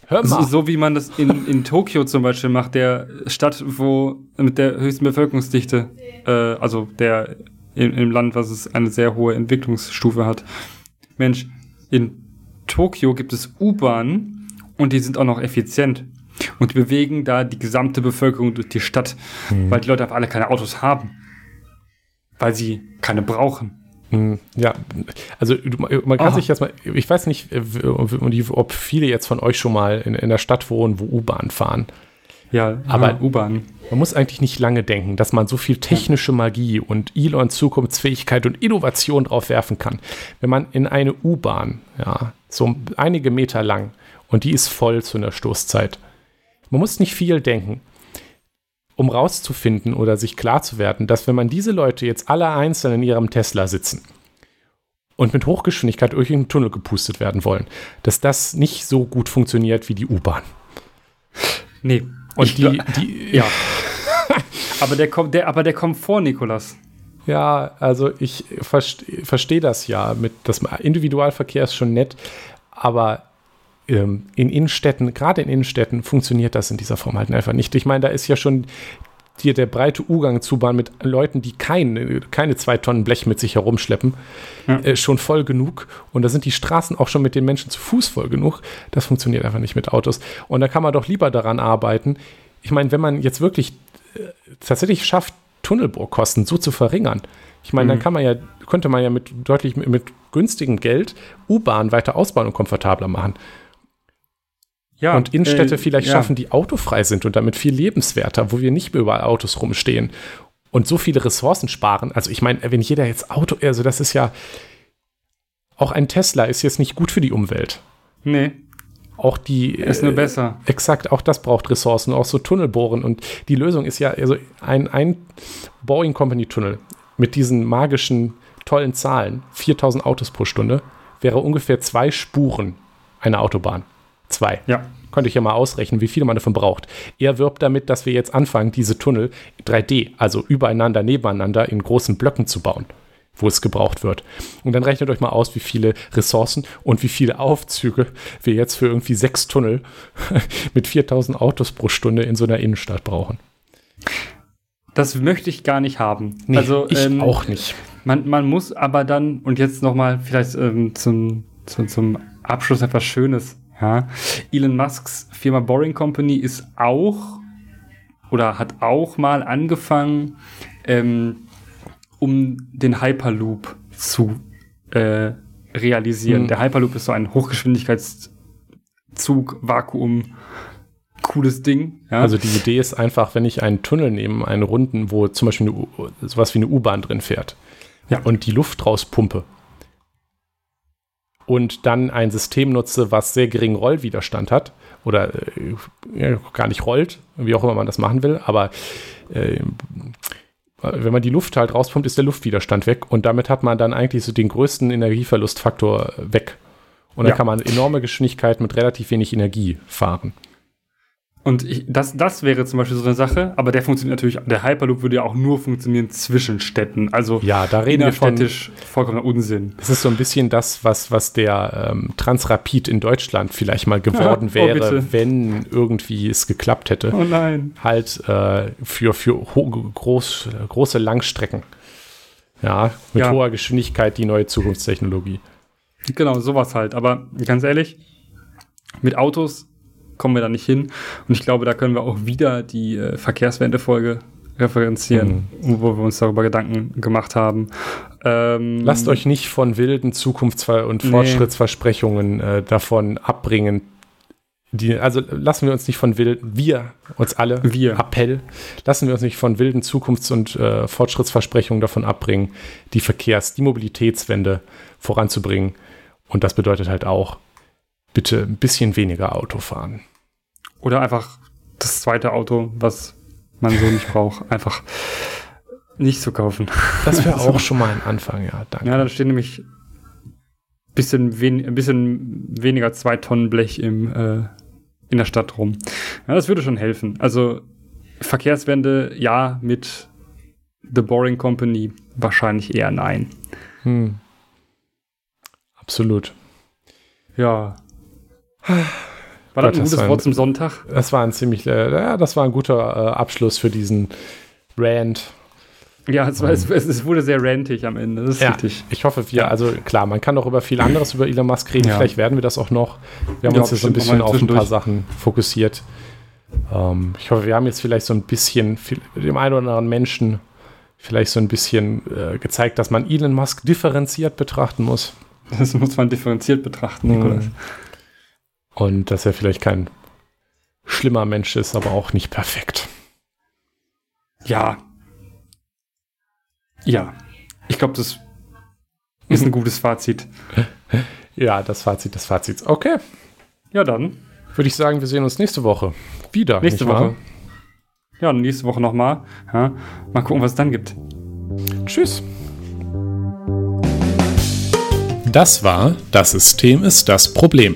Hör mal. So wie man das in, in Tokio zum Beispiel macht, der Stadt, wo mit der höchsten Bevölkerungsdichte, äh, also der im, im Land, was es eine sehr hohe Entwicklungsstufe hat. Mensch, in Tokio gibt es U-Bahnen und die sind auch noch effizient. Und die bewegen da die gesamte Bevölkerung durch die Stadt, mhm. weil die Leute einfach alle keine Autos haben. Weil sie keine brauchen. Hm, ja, also man kann oh. sich jetzt mal, ich weiß nicht, äh, ob viele jetzt von euch schon mal in, in der Stadt wohnen, wo U-Bahn fahren. Ja, aber U-Bahn. Man muss eigentlich nicht lange denken, dass man so viel technische Magie und Elon Zukunftsfähigkeit und Innovation drauf werfen kann. Wenn man in eine U-Bahn, ja, so einige Meter lang und die ist voll zu einer Stoßzeit. Man muss nicht viel denken um rauszufinden oder sich klar zu werden, dass wenn man diese Leute jetzt alle einzeln in ihrem Tesla sitzen und mit Hochgeschwindigkeit durch einen Tunnel gepustet werden wollen, dass das nicht so gut funktioniert wie die U-Bahn. Nee. Und die, die, ja. <laughs> aber der kommt, der, aber der kommt vor, Nikolas. Ja, also ich verstehe versteh das ja. Mit das Individualverkehr ist schon nett, aber in Innenstädten, gerade in Innenstädten, funktioniert das in dieser Form halt einfach nicht. Ich meine, da ist ja schon hier der breite U-Gang zu Bahn mit Leuten, die kein, keine zwei Tonnen Blech mit sich herumschleppen, ja. äh, schon voll genug. Und da sind die Straßen auch schon mit den Menschen zu Fuß voll genug. Das funktioniert einfach nicht mit Autos. Und da kann man doch lieber daran arbeiten. Ich meine, wenn man jetzt wirklich äh, tatsächlich schafft, Tunnelbohrkosten so zu verringern, ich meine, mhm. dann kann man ja, könnte man ja mit deutlich mit, mit günstigem Geld U-Bahn weiter ausbauen und komfortabler machen. Ja, und Innenstädte äh, vielleicht ja. schaffen, die autofrei sind und damit viel lebenswerter, wo wir nicht mehr überall Autos rumstehen und so viele Ressourcen sparen. Also ich meine, wenn jeder jetzt Auto, also das ist ja, auch ein Tesla ist jetzt nicht gut für die Umwelt. Nee. Auch die. Ist nur äh, besser. Exakt, auch das braucht Ressourcen, auch so Tunnelbohren. Und die Lösung ist ja, also ein, ein Boeing Company Tunnel mit diesen magischen, tollen Zahlen, 4000 Autos pro Stunde, wäre ungefähr zwei Spuren einer Autobahn. Zwei. Ja. Könnt ihr ja mal ausrechnen, wie viel man davon braucht. Er wirbt damit, dass wir jetzt anfangen, diese Tunnel 3D, also übereinander, nebeneinander in großen Blöcken zu bauen, wo es gebraucht wird. Und dann rechnet euch mal aus, wie viele Ressourcen und wie viele Aufzüge wir jetzt für irgendwie sechs Tunnel <laughs> mit 4000 Autos pro Stunde in so einer Innenstadt brauchen. Das möchte ich gar nicht haben. Nee, also, ich ähm, auch nicht. Man, man muss aber dann, und jetzt nochmal vielleicht ähm, zum, zum, zum Abschluss etwas Schönes ja. Elon Musks Firma Boring Company ist auch oder hat auch mal angefangen, ähm, um den Hyperloop zu äh, realisieren. Mhm. Der Hyperloop ist so ein Hochgeschwindigkeitszug, Vakuum, cooles Ding. Ja. Also die Idee ist einfach, wenn ich einen Tunnel nehme, einen runden, wo zum Beispiel eine, sowas wie eine U-Bahn drin fährt ja. und die Luft rauspumpe, und dann ein System nutze, was sehr geringen Rollwiderstand hat oder äh, ja, gar nicht rollt, wie auch immer man das machen will, aber äh, wenn man die Luft halt rauspumpt, ist der Luftwiderstand weg und damit hat man dann eigentlich so den größten Energieverlustfaktor weg. Und dann ja. kann man enorme Geschwindigkeit mit relativ wenig Energie fahren. Und ich, das, das wäre zum Beispiel so eine Sache, aber der funktioniert natürlich, der Hyperloop würde ja auch nur funktionieren zwischen Städten. Also ja, da reden wir von vollkommener Unsinn. Das ist so ein bisschen das, was, was der ähm, Transrapid in Deutschland vielleicht mal geworden ja, oh, wäre, oh, wenn irgendwie es geklappt hätte. Oh nein. Halt äh, für, für groß, große Langstrecken. Ja, mit ja. hoher Geschwindigkeit die neue Zukunftstechnologie. Genau, sowas halt. Aber ganz ehrlich, mit Autos kommen wir da nicht hin. Und ich glaube, da können wir auch wieder die äh, Verkehrswende-Folge referenzieren, mhm. wo wir uns darüber Gedanken gemacht haben. Ähm, Lasst euch nicht von wilden Zukunfts- und nee. Fortschrittsversprechungen äh, davon abbringen. Die, also lassen wir uns nicht von wilden, wir, uns alle, wir. Appell, lassen wir uns nicht von wilden Zukunfts- und äh, Fortschrittsversprechungen davon abbringen, die Verkehrs-, die Mobilitätswende voranzubringen Und das bedeutet halt auch, bitte ein bisschen weniger Auto fahren. Oder einfach das zweite Auto, was man so nicht braucht, <laughs> einfach nicht zu kaufen. Das wäre <laughs> auch schon mal ein Anfang, ja. Danke. Ja, da steht nämlich ein bisschen, wen, bisschen weniger zwei Tonnen Blech im, äh, in der Stadt rum. Ja, das würde schon helfen. Also Verkehrswende, ja, mit The Boring Company wahrscheinlich eher nein. Hm. Absolut. Ja. <sighs> War das ein gutes Wort zum Sonntag? Das war ein ziemlich, äh, ja, das war ein guter äh, Abschluss für diesen Rant. Ja, es, war, um, es, es, wurde sehr rantig am Ende. Das ist ja, richtig. Ich hoffe, wir, also klar, man kann auch über viel anderes über Elon Musk reden. Ja. Vielleicht werden wir das auch noch. Wir haben ja, uns jetzt so ein bisschen auf ein paar Sachen fokussiert. Ähm, ich hoffe, wir haben jetzt vielleicht so ein bisschen viel, dem einen oder anderen Menschen vielleicht so ein bisschen äh, gezeigt, dass man Elon Musk differenziert betrachten muss. Das muss man differenziert betrachten, Nikolas. Und dass er vielleicht kein schlimmer Mensch ist, aber auch nicht perfekt. Ja. Ja. Ich glaube, das ist ein <laughs> gutes Fazit. Ja, das Fazit des Fazits. Okay. Ja, dann. Würde ich sagen, wir sehen uns nächste Woche wieder. Nächste Woche. Wahr? Ja, nächste Woche nochmal. Ja, mal gucken, was es dann gibt. Tschüss. Das war Das System ist das Problem.